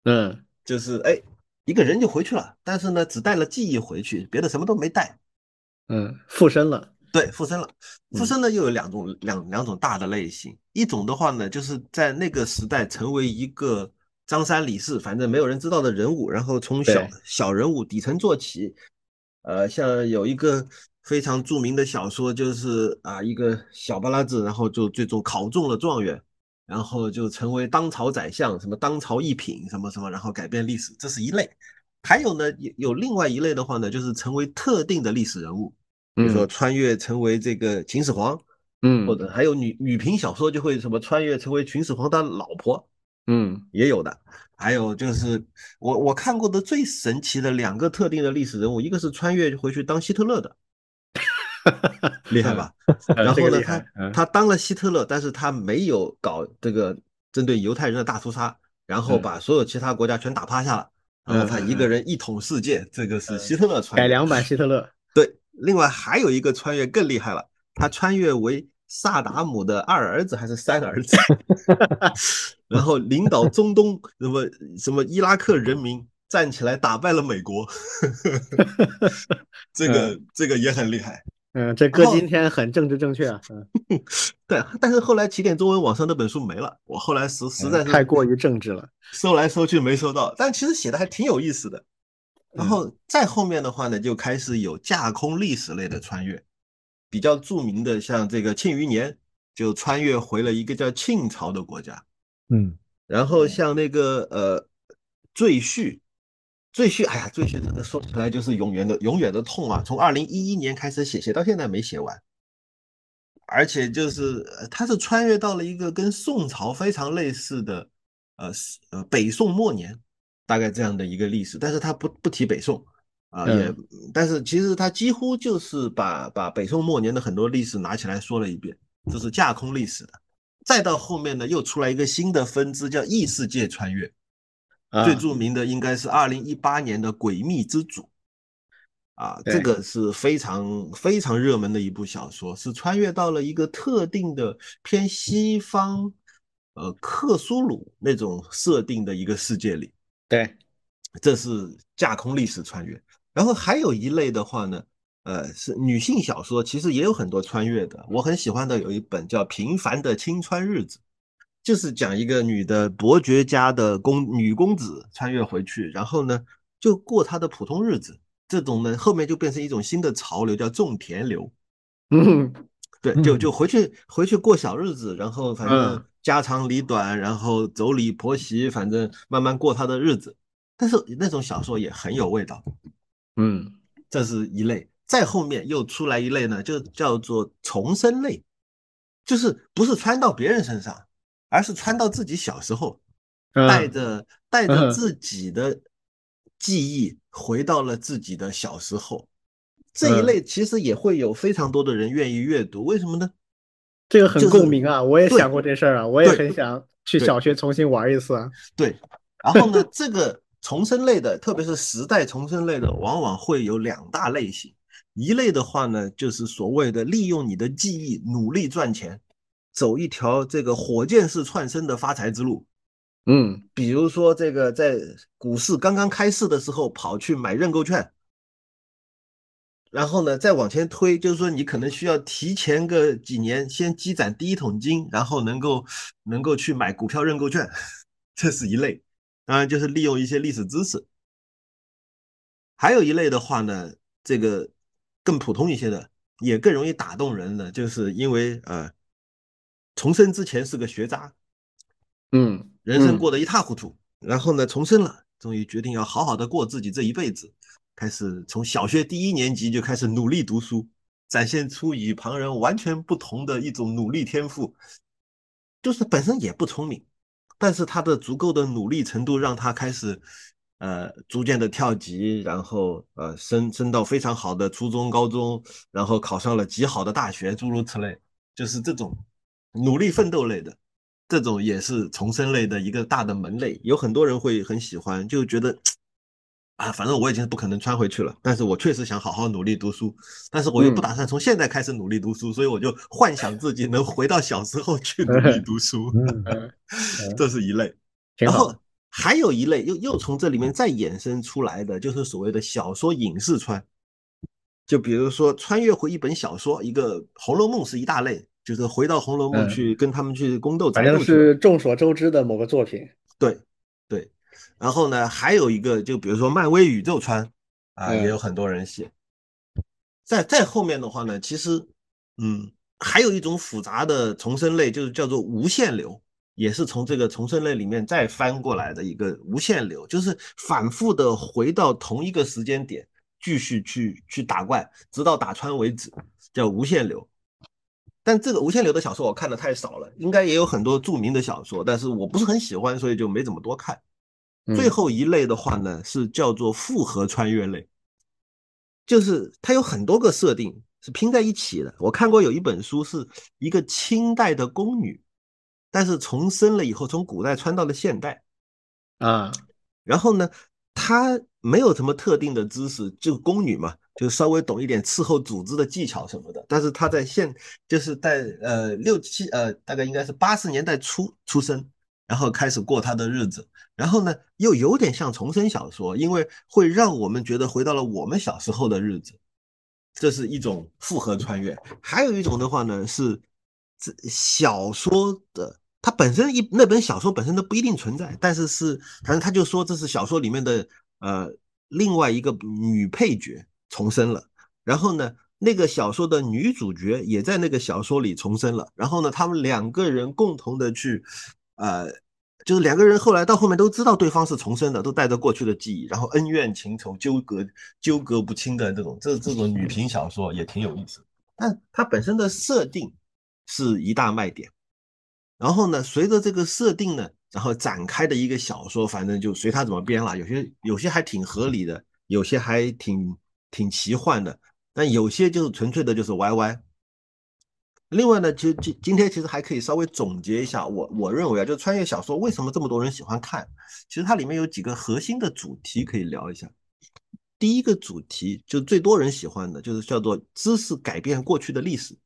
嗯，就是哎一个人就回去了，但是呢只带了记忆回去，别的什么都没带，嗯，附身了。对，附身了。附身呢又有两种两两种大的类型，一种的话呢，就是在那个时代成为一个张三李四，反正没有人知道的人物，然后从小小人物底层做起。呃，像有一个非常著名的小说，就是啊一个小巴拉子，然后就最终考中了状元，然后就成为当朝宰相，什么当朝一品，什么什么，然后改变历史，这是一类。还有呢，有有另外一类的话呢，就是成为特定的历史人物。比如说穿越成为这个秦始皇，嗯，或者还有女女频小说就会什么穿越成为秦始皇的老婆，嗯，也有的。还有就是我我看过的最神奇的两个特定的历史人物，一个是穿越回去当希特勒的，厉害吧？然后呢，他他当了希特勒，但是他没有搞这个针对犹太人的大屠杀，然后把所有其他国家全打趴下了，然后他一个人一统世界，这个是希特勒穿改良版希特勒。对，另外还有一个穿越更厉害了，他穿越为萨达姆的二儿子还是三儿子，然后领导中东什么什么伊拉克人民站起来打败了美国，这个这个也很厉害。嗯，这搁今天很政治正确啊。嗯，对，但是后来起点中文网上那本书没了，我后来实实在是太过于政治了，搜来搜去没搜到，但其实写的还挺有意思的。然后再后面的话呢，就开始有架空历史类的穿越，比较著名的像这个《庆余年》，就穿越回了一个叫庆朝的国家。嗯，然后像那个呃《赘婿》，赘婿，哎呀，赘婿真的说出来就是永远的永远的痛啊！从二零一一年开始写，写到现在没写完，而且就是他是穿越到了一个跟宋朝非常类似的，呃呃北宋末年，大概这样的一个历史，但是他不不提北宋啊，也但是其实他几乎就是把把北宋末年的很多历史拿起来说了一遍，这是架空历史的。再到后面呢，又出来一个新的分支，叫异世界穿越。最著名的应该是二零一八年的《诡秘之主》啊，这个是非常非常热门的一部小说，是穿越到了一个特定的偏西方，呃，克苏鲁那种设定的一个世界里。对，这是架空历史穿越。然后还有一类的话呢，呃，是女性小说，其实也有很多穿越的。我很喜欢的有一本叫《平凡的青川日子》。就是讲一个女的伯爵家的公女公子穿越回去，然后呢就过她的普通日子。这种呢后面就变成一种新的潮流，叫种田流。嗯，对，就就回去回去过小日子，然后反正家长里短，然后妯娌婆媳，反正慢慢过她的日子。但是那种小说也很有味道。嗯，这是一类。再后面又出来一类呢，就叫做重生类，就是不是穿到别人身上。而是穿到自己小时候，带着带着自己的记忆回到了自己的小时候，这一类其实也会有非常多的人愿意阅读。为什么呢？这个很共鸣啊！我也想过这事儿啊，我也很想去小学重新玩一次啊。对，然后呢，这个重生类的，特别是时代重生类的，往往会有两大类型。一类的话呢，就是所谓的利用你的记忆努力赚钱。走一条这个火箭式窜升的发财之路，嗯，比如说这个在股市刚刚开市的时候跑去买认购券，然后呢再往前推，就是说你可能需要提前个几年先积攒第一桶金，然后能够能够去买股票认购券，这是一类。当然就是利用一些历史知识。还有一类的话呢，这个更普通一些的，也更容易打动人的，就是因为呃。重生之前是个学渣，嗯，人生过得一塌糊涂，然后呢，重生了，终于决定要好好的过自己这一辈子，开始从小学第一年级就开始努力读书，展现出与旁人完全不同的一种努力天赋，就是本身也不聪明，但是他的足够的努力程度让他开始，呃，逐渐的跳级，然后呃，升升到非常好的初中、高中，然后考上了极好的大学，诸如此类，就是这种。努力奋斗类的，这种也是重生类的一个大的门类，有很多人会很喜欢，就觉得啊，反正我已经不可能穿回去了，但是我确实想好好努力读书，但是我又不打算从现在开始努力读书，所以我就幻想自己能回到小时候去努力读书，这是一类。然后还有一类，又又从这里面再衍生出来的，就是所谓的小说影视穿，就比如说穿越回一本小说，一个《红楼梦》是一大类。就是回到《红楼梦》去跟他们去宫斗，反正是众所周知的某个作品。对对，然后呢，还有一个，就比如说漫威宇宙穿啊，也有很多人写。再再后面的话呢，其实嗯，还有一种复杂的重生类，就是叫做无限流，也是从这个重生类里面再翻过来的一个无限流，就是反复的回到同一个时间点，继续去去打怪，直到打穿为止，叫无限流。但这个无限流的小说我看的太少了，应该也有很多著名的小说，但是我不是很喜欢，所以就没怎么多看。最后一类的话呢，是叫做复合穿越类，就是它有很多个设定是拼在一起的。我看过有一本书，是一个清代的宫女，但是重生了以后，从古代穿到了现代啊，然后呢，她没有什么特定的知识，就宫女嘛。就稍微懂一点伺候组织的技巧什么的，但是他在现就是在呃六七呃大概应该是八十年代初出生，然后开始过他的日子，然后呢又有点像重生小说，因为会让我们觉得回到了我们小时候的日子，这是一种复合穿越。还有一种的话呢是这小说的，它本身一那本小说本身都不一定存在，但是是反正他就说这是小说里面的呃另外一个女配角。重生了，然后呢，那个小说的女主角也在那个小说里重生了，然后呢，他们两个人共同的去，呃，就是两个人后来到后面都知道对方是重生的，都带着过去的记忆，然后恩怨情仇纠葛纠葛不清的这种，这这种女频小说也挺有意思。但它本身的设定是一大卖点。然后呢，随着这个设定呢，然后展开的一个小说，反正就随他怎么编了。有些有些还挺合理的，有些还挺挺奇幻的，但有些就是纯粹的就是歪歪。另外呢，其实今今天其实还可以稍微总结一下，我我认为啊，就穿越小说为什么这么多人喜欢看？其实它里面有几个核心的主题可以聊一下。第一个主题就最多人喜欢的就是叫做知识改变过去的历史。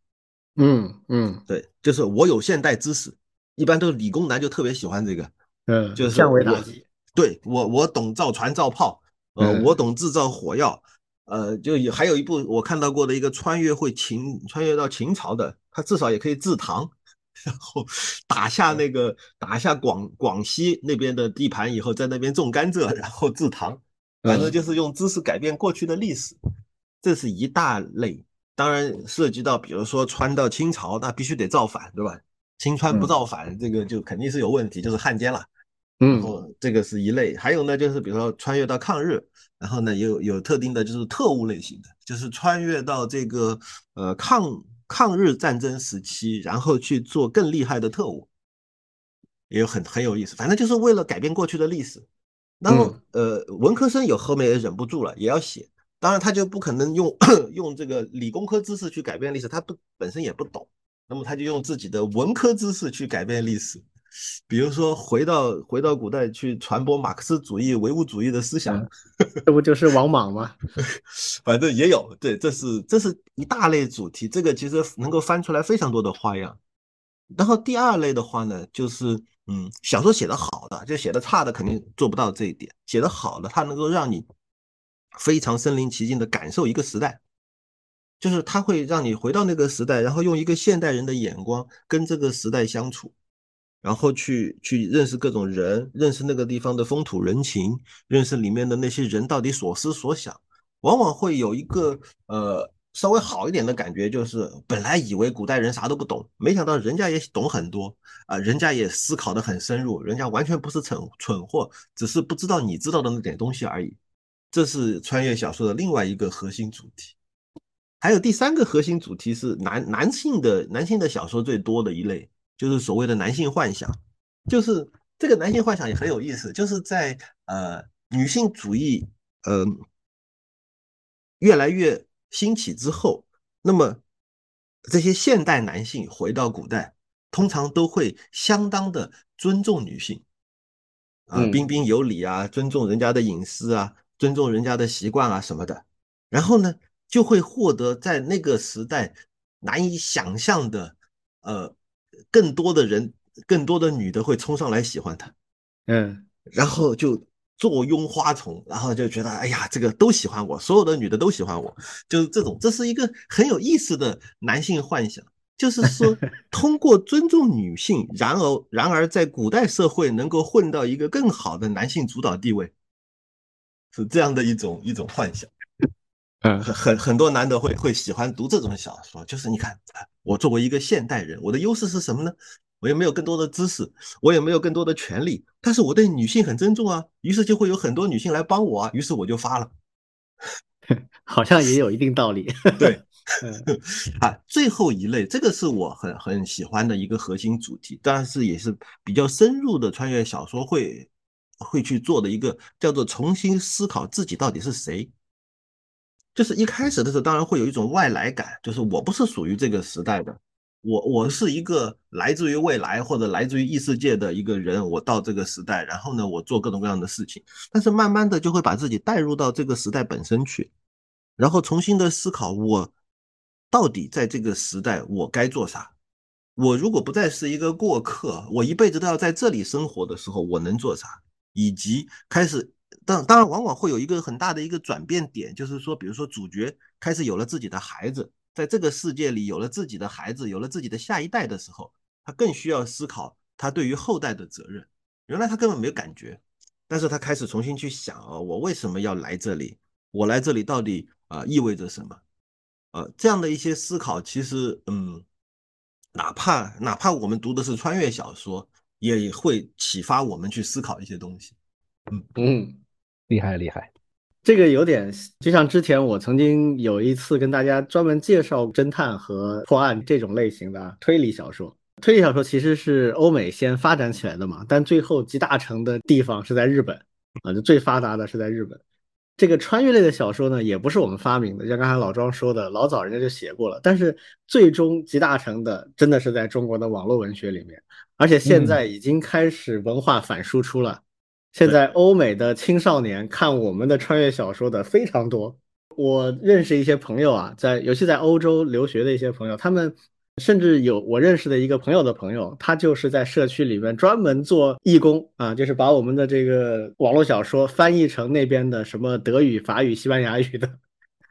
嗯嗯，对，就是我有现代知识，一般都是理工男就特别喜欢这个。嗯，就是降维打击。对我我懂造船造炮，呃，我懂制造火药。呃，就有还有一部我看到过的一个穿越会秦穿越到秦朝的，他至少也可以制糖，然后打下那个打下广广西那边的地盘以后，在那边种甘蔗，然后制糖，反正就是用知识改变过去的历史，这是一大类。当然涉及到，比如说穿到清朝，那必须得造反，对吧？清川不造反，这个就肯定是有问题，就是汉奸了。嗯，这个是一类。还有呢，就是比如说穿越到抗日。然后呢，有有特定的，就是特务类型的，就是穿越到这个呃抗抗日战争时期，然后去做更厉害的特务，也有很很有意思。反正就是为了改变过去的历史。那么呃，文科生有后面也忍不住了，也要写。当然他就不可能用 用这个理工科知识去改变历史，他不本身也不懂，那么他就用自己的文科知识去改变历史。比如说，回到回到古代去传播马克思主义、唯物主义的思想，这不就是王莽吗？反正也有，对，这是这是一大类主题，这个其实能够翻出来非常多的花样。然后第二类的话呢，就是嗯，小说写得好的，就写的差的肯定做不到这一点。写得好的，它能够让你非常身临其境的感受一个时代，就是它会让你回到那个时代，然后用一个现代人的眼光跟这个时代相处。然后去去认识各种人，认识那个地方的风土人情，认识里面的那些人到底所思所想，往往会有一个呃稍微好一点的感觉，就是本来以为古代人啥都不懂，没想到人家也懂很多啊，人家也思考的很深入，人家完全不是蠢蠢货，只是不知道你知道的那点东西而已。这是穿越小说的另外一个核心主题。还有第三个核心主题是男男性的男性的小说最多的一类。就是所谓的男性幻想，就是这个男性幻想也很有意思，就是在呃女性主义呃越来越兴起之后，那么这些现代男性回到古代，通常都会相当的尊重女性。啊，彬彬有礼啊，尊重人家的隐私啊，尊重人家的习惯啊什么的，然后呢就会获得在那个时代难以想象的呃。更多的人，更多的女的会冲上来喜欢他，嗯，然后就坐拥花丛，然后就觉得哎呀，这个都喜欢我，所有的女的都喜欢我，就是这种，这是一个很有意思的男性幻想，就是说通过尊重女性，然而然而在古代社会能够混到一个更好的男性主导地位，是这样的一种一种幻想。嗯，很很很多男的会会喜欢读这种小说，就是你看，我作为一个现代人，我的优势是什么呢？我也没有更多的知识，我也没有更多的权利，但是我对女性很尊重啊，于是就会有很多女性来帮我啊，于是我就发了，好像也有一定道理。对，啊，最后一类，这个是我很很喜欢的一个核心主题，但是也是比较深入的穿越小说会会去做的一个叫做重新思考自己到底是谁。就是一开始的时候，当然会有一种外来感，就是我不是属于这个时代的，我我是一个来自于未来或者来自于异世界的一个人，我到这个时代，然后呢，我做各种各样的事情，但是慢慢的就会把自己带入到这个时代本身去，然后重新的思考我到底在这个时代我该做啥，我如果不再是一个过客，我一辈子都要在这里生活的时候，我能做啥，以及开始。当当然，往往会有一个很大的一个转变点，就是说，比如说主角开始有了自己的孩子，在这个世界里有了自己的孩子，有了自己的下一代的时候，他更需要思考他对于后代的责任。原来他根本没有感觉，但是他开始重新去想啊，我为什么要来这里？我来这里到底啊意味着什么？呃，这样的一些思考，其实嗯，哪怕哪怕我们读的是穿越小说。也会启发我们去思考一些东西。嗯嗯，厉害厉害。这个有点就像之前我曾经有一次跟大家专门介绍侦探和破案这种类型的推理小说。推理小说其实是欧美先发展起来的嘛，但最后集大成的地方是在日本啊，就最发达的是在日本。这个穿越类的小说呢，也不是我们发明的，像刚才老庄说的，老早人家就写过了。但是最终集大成的，真的是在中国的网络文学里面，而且现在已经开始文化反输出了。现在欧美的青少年看我们的穿越小说的非常多，我认识一些朋友啊，在尤其在欧洲留学的一些朋友，他们甚至有我认识的一个朋友的朋友，他就是在社区里面专门做义工啊，就是把我们的这个网络小说翻译成那边的什么德语、法语、西班牙语的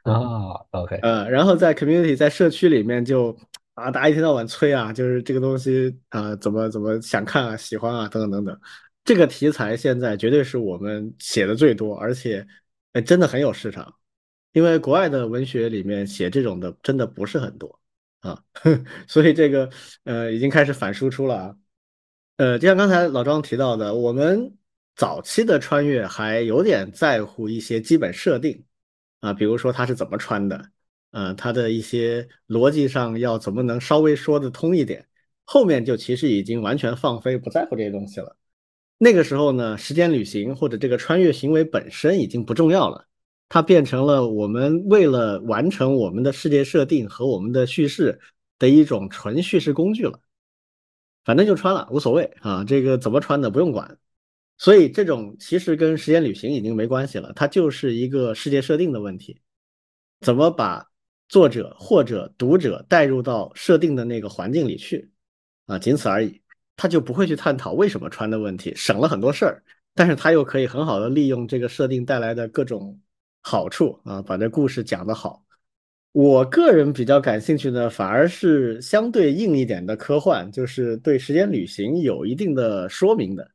啊，OK，呃，然后在 community 在社区里面就啊，大家一天到晚催啊，就是这个东西啊，怎么怎么想看啊、喜欢啊，等等等等。这个题材现在绝对是我们写的最多，而且，哎，真的很有市场。因为国外的文学里面写这种的真的不是很多啊，所以这个呃已经开始反输出了啊。呃，就像刚才老庄提到的，我们早期的穿越还有点在乎一些基本设定啊，比如说他是怎么穿的，呃，他的一些逻辑上要怎么能稍微说得通一点。后面就其实已经完全放飞，不在乎这些东西了。那个时候呢，时间旅行或者这个穿越行为本身已经不重要了，它变成了我们为了完成我们的世界设定和我们的叙事的一种纯叙事工具了。反正就穿了，无所谓啊，这个怎么穿的不用管。所以这种其实跟时间旅行已经没关系了，它就是一个世界设定的问题，怎么把作者或者读者带入到设定的那个环境里去啊，仅此而已。他就不会去探讨为什么穿的问题，省了很多事儿，但是他又可以很好的利用这个设定带来的各种好处啊，把这故事讲得好。我个人比较感兴趣的反而是相对硬一点的科幻，就是对时间旅行有一定的说明的。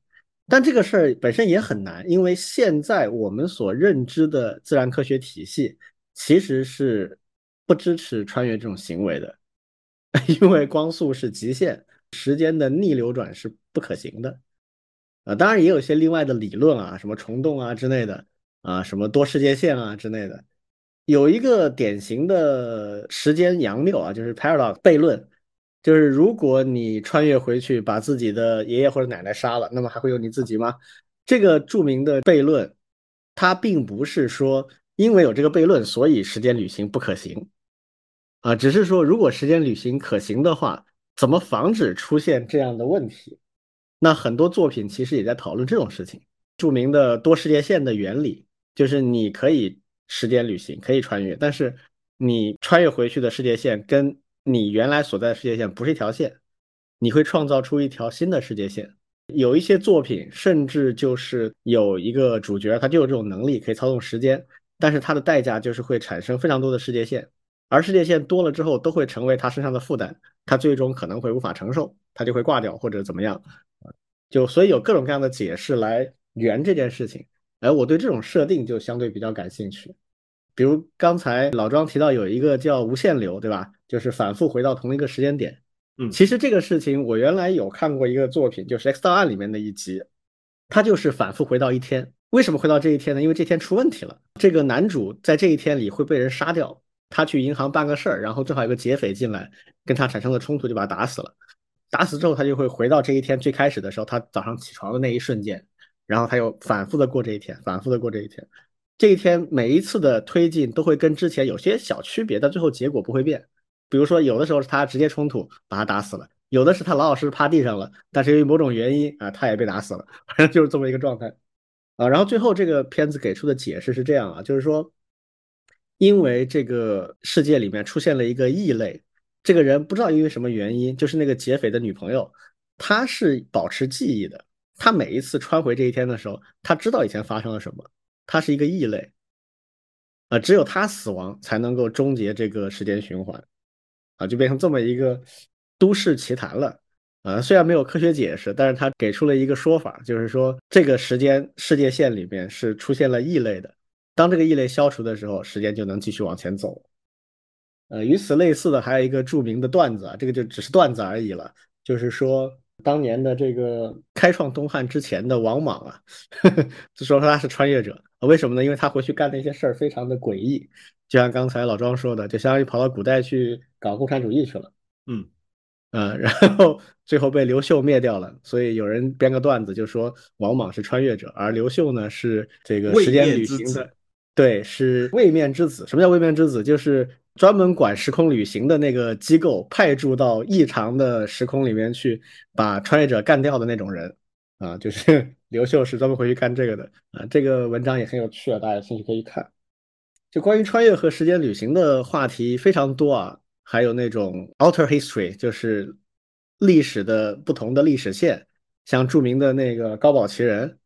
但这个事儿本身也很难，因为现在我们所认知的自然科学体系其实是不支持穿越这种行为的，因为光速是极限。时间的逆流转是不可行的，啊，当然也有些另外的理论啊，什么虫洞啊之类的，啊，什么多世界线啊之类的。有一个典型的时间杨谬啊，就是 paradox 悖论，就是如果你穿越回去把自己的爷爷或者奶奶杀了，那么还会有你自己吗？这个著名的悖论，它并不是说因为有这个悖论，所以时间旅行不可行，啊，只是说如果时间旅行可行的话。怎么防止出现这样的问题？那很多作品其实也在讨论这种事情。著名的多世界线的原理就是你可以时间旅行，可以穿越，但是你穿越回去的世界线跟你原来所在的世界线不是一条线，你会创造出一条新的世界线。有一些作品甚至就是有一个主角，他就有这种能力，可以操纵时间，但是他的代价就是会产生非常多的世界线。而世界线多了之后，都会成为他身上的负担，他最终可能会无法承受，他就会挂掉或者怎么样，就所以有各种各样的解释来圆这件事情。哎，我对这种设定就相对比较感兴趣。比如刚才老庄提到有一个叫无限流，对吧？就是反复回到同一个时间点。嗯，其实这个事情我原来有看过一个作品，就是《X 档案》里面的一集，它就是反复回到一天。为什么回到这一天呢？因为这天出问题了，这个男主在这一天里会被人杀掉。他去银行办个事儿，然后正好有个劫匪进来，跟他产生了冲突，就把他打死了。打死之后，他就会回到这一天最开始的时候，他早上起床的那一瞬间，然后他又反复的过这一天，反复的过这一天。这一天每一次的推进都会跟之前有些小区别，但最后结果不会变。比如说，有的时候是他直接冲突把他打死了，有的是他老老实实趴地上了，但是由于某种原因啊，他也被打死了，反正就是这么一个状态啊。然后最后这个片子给出的解释是这样啊，就是说。因为这个世界里面出现了一个异类，这个人不知道因为什么原因，就是那个劫匪的女朋友，她是保持记忆的。她每一次穿回这一天的时候，她知道以前发生了什么。她是一个异类，啊，只有她死亡才能够终结这个时间循环，啊，就变成这么一个都市奇谈了。啊，虽然没有科学解释，但是他给出了一个说法，就是说这个时间世界线里面是出现了异类的。当这个异类消除的时候，时间就能继续往前走。呃，与此类似的还有一个著名的段子啊，这个就只是段子而已了。就是说，当年的这个开创东汉之前的王莽啊，呵 呵就说他是穿越者，为什么呢？因为他回去干那些事儿非常的诡异，就像刚才老庄说的，就相当于跑到古代去搞共产主义去了。嗯，呃，然后 最后被刘秀灭掉了，所以有人编个段子就说王莽是穿越者，而刘秀呢是这个时间旅行的，对，是位面之子。什么叫位面之子？就是专门管时空旅行的那个机构派驻到异常的时空里面去把穿越者干掉的那种人啊，就是 刘秀是专门回去干这个的啊。这个文章也很有趣啊，大家有兴趣可以看。就关于穿越和时间旅行的话题非常多啊。还有那种 alter history，就是历史的不同的历史线，像著名的那个高堡奇人，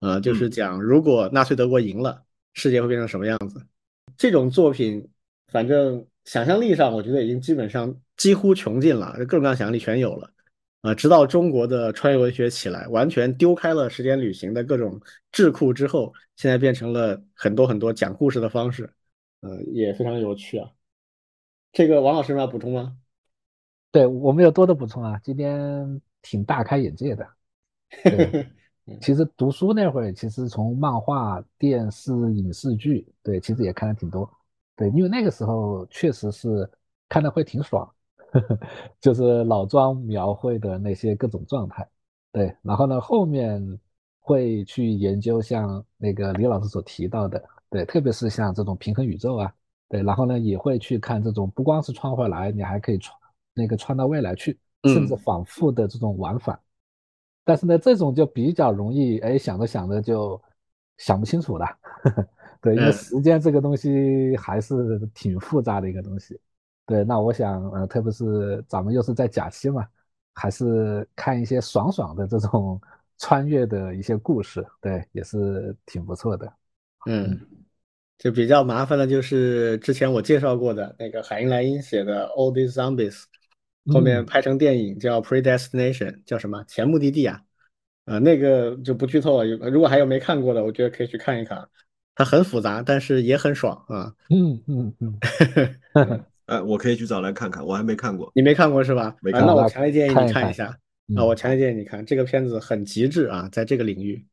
呃，就是讲如果纳粹德国赢了，世界会变成什么样子。这种作品，反正想象力上，我觉得已经基本上几乎穷尽了，各种各样想象力全有了。啊，直到中国的穿越文学起来，完全丢开了时间旅行的各种智库之后，现在变成了很多很多讲故事的方式，呃，也非常有趣啊。这个王老师要补充吗？对我没有多的补充啊，今天挺大开眼界的。其实读书那会儿，其实从漫画、电视、影视剧，对，其实也看的挺多。对，因为那个时候确实是看的会挺爽，就是老庄描绘的那些各种状态。对，然后呢，后面会去研究像那个李老师所提到的，对，特别是像这种平衡宇宙啊。对，然后呢，也会去看这种，不光是穿回来，你还可以穿那个穿到未来去，甚至反复的这种玩法。但是呢，这种就比较容易，哎，想着想着就想不清楚了。对，因为时间这个东西还是挺复杂的一个东西。对，那我想，呃，特别是咱们又是在假期嘛，还是看一些爽爽的这种 穿越的一些故事，对，也是挺不错的。嗯。就比较麻烦的，就是之前我介绍过的那个海因莱因写的《All These Zombies》，后面拍成电影叫《Predestination》，叫什么前目的地啊？呃，那个就不剧透了。如果还有没看过的，我觉得可以去看一看。它很复杂，但是也很爽啊。嗯嗯嗯。哎，我可以去找来看看，我还没看过。你没看过是吧？没看。那我强烈建议你看一下啊！我强烈建议你看这个片子，很极致啊，在这个领域。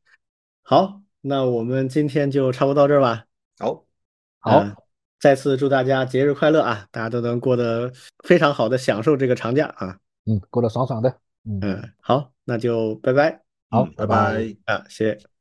好，那我们今天就差不多到这儿吧。好，好，再次祝大家节日快乐啊！大家都能过得非常好的享受这个长假啊，嗯，过得爽爽的，嗯，好，那就拜拜，好，拜拜，啊，谢谢。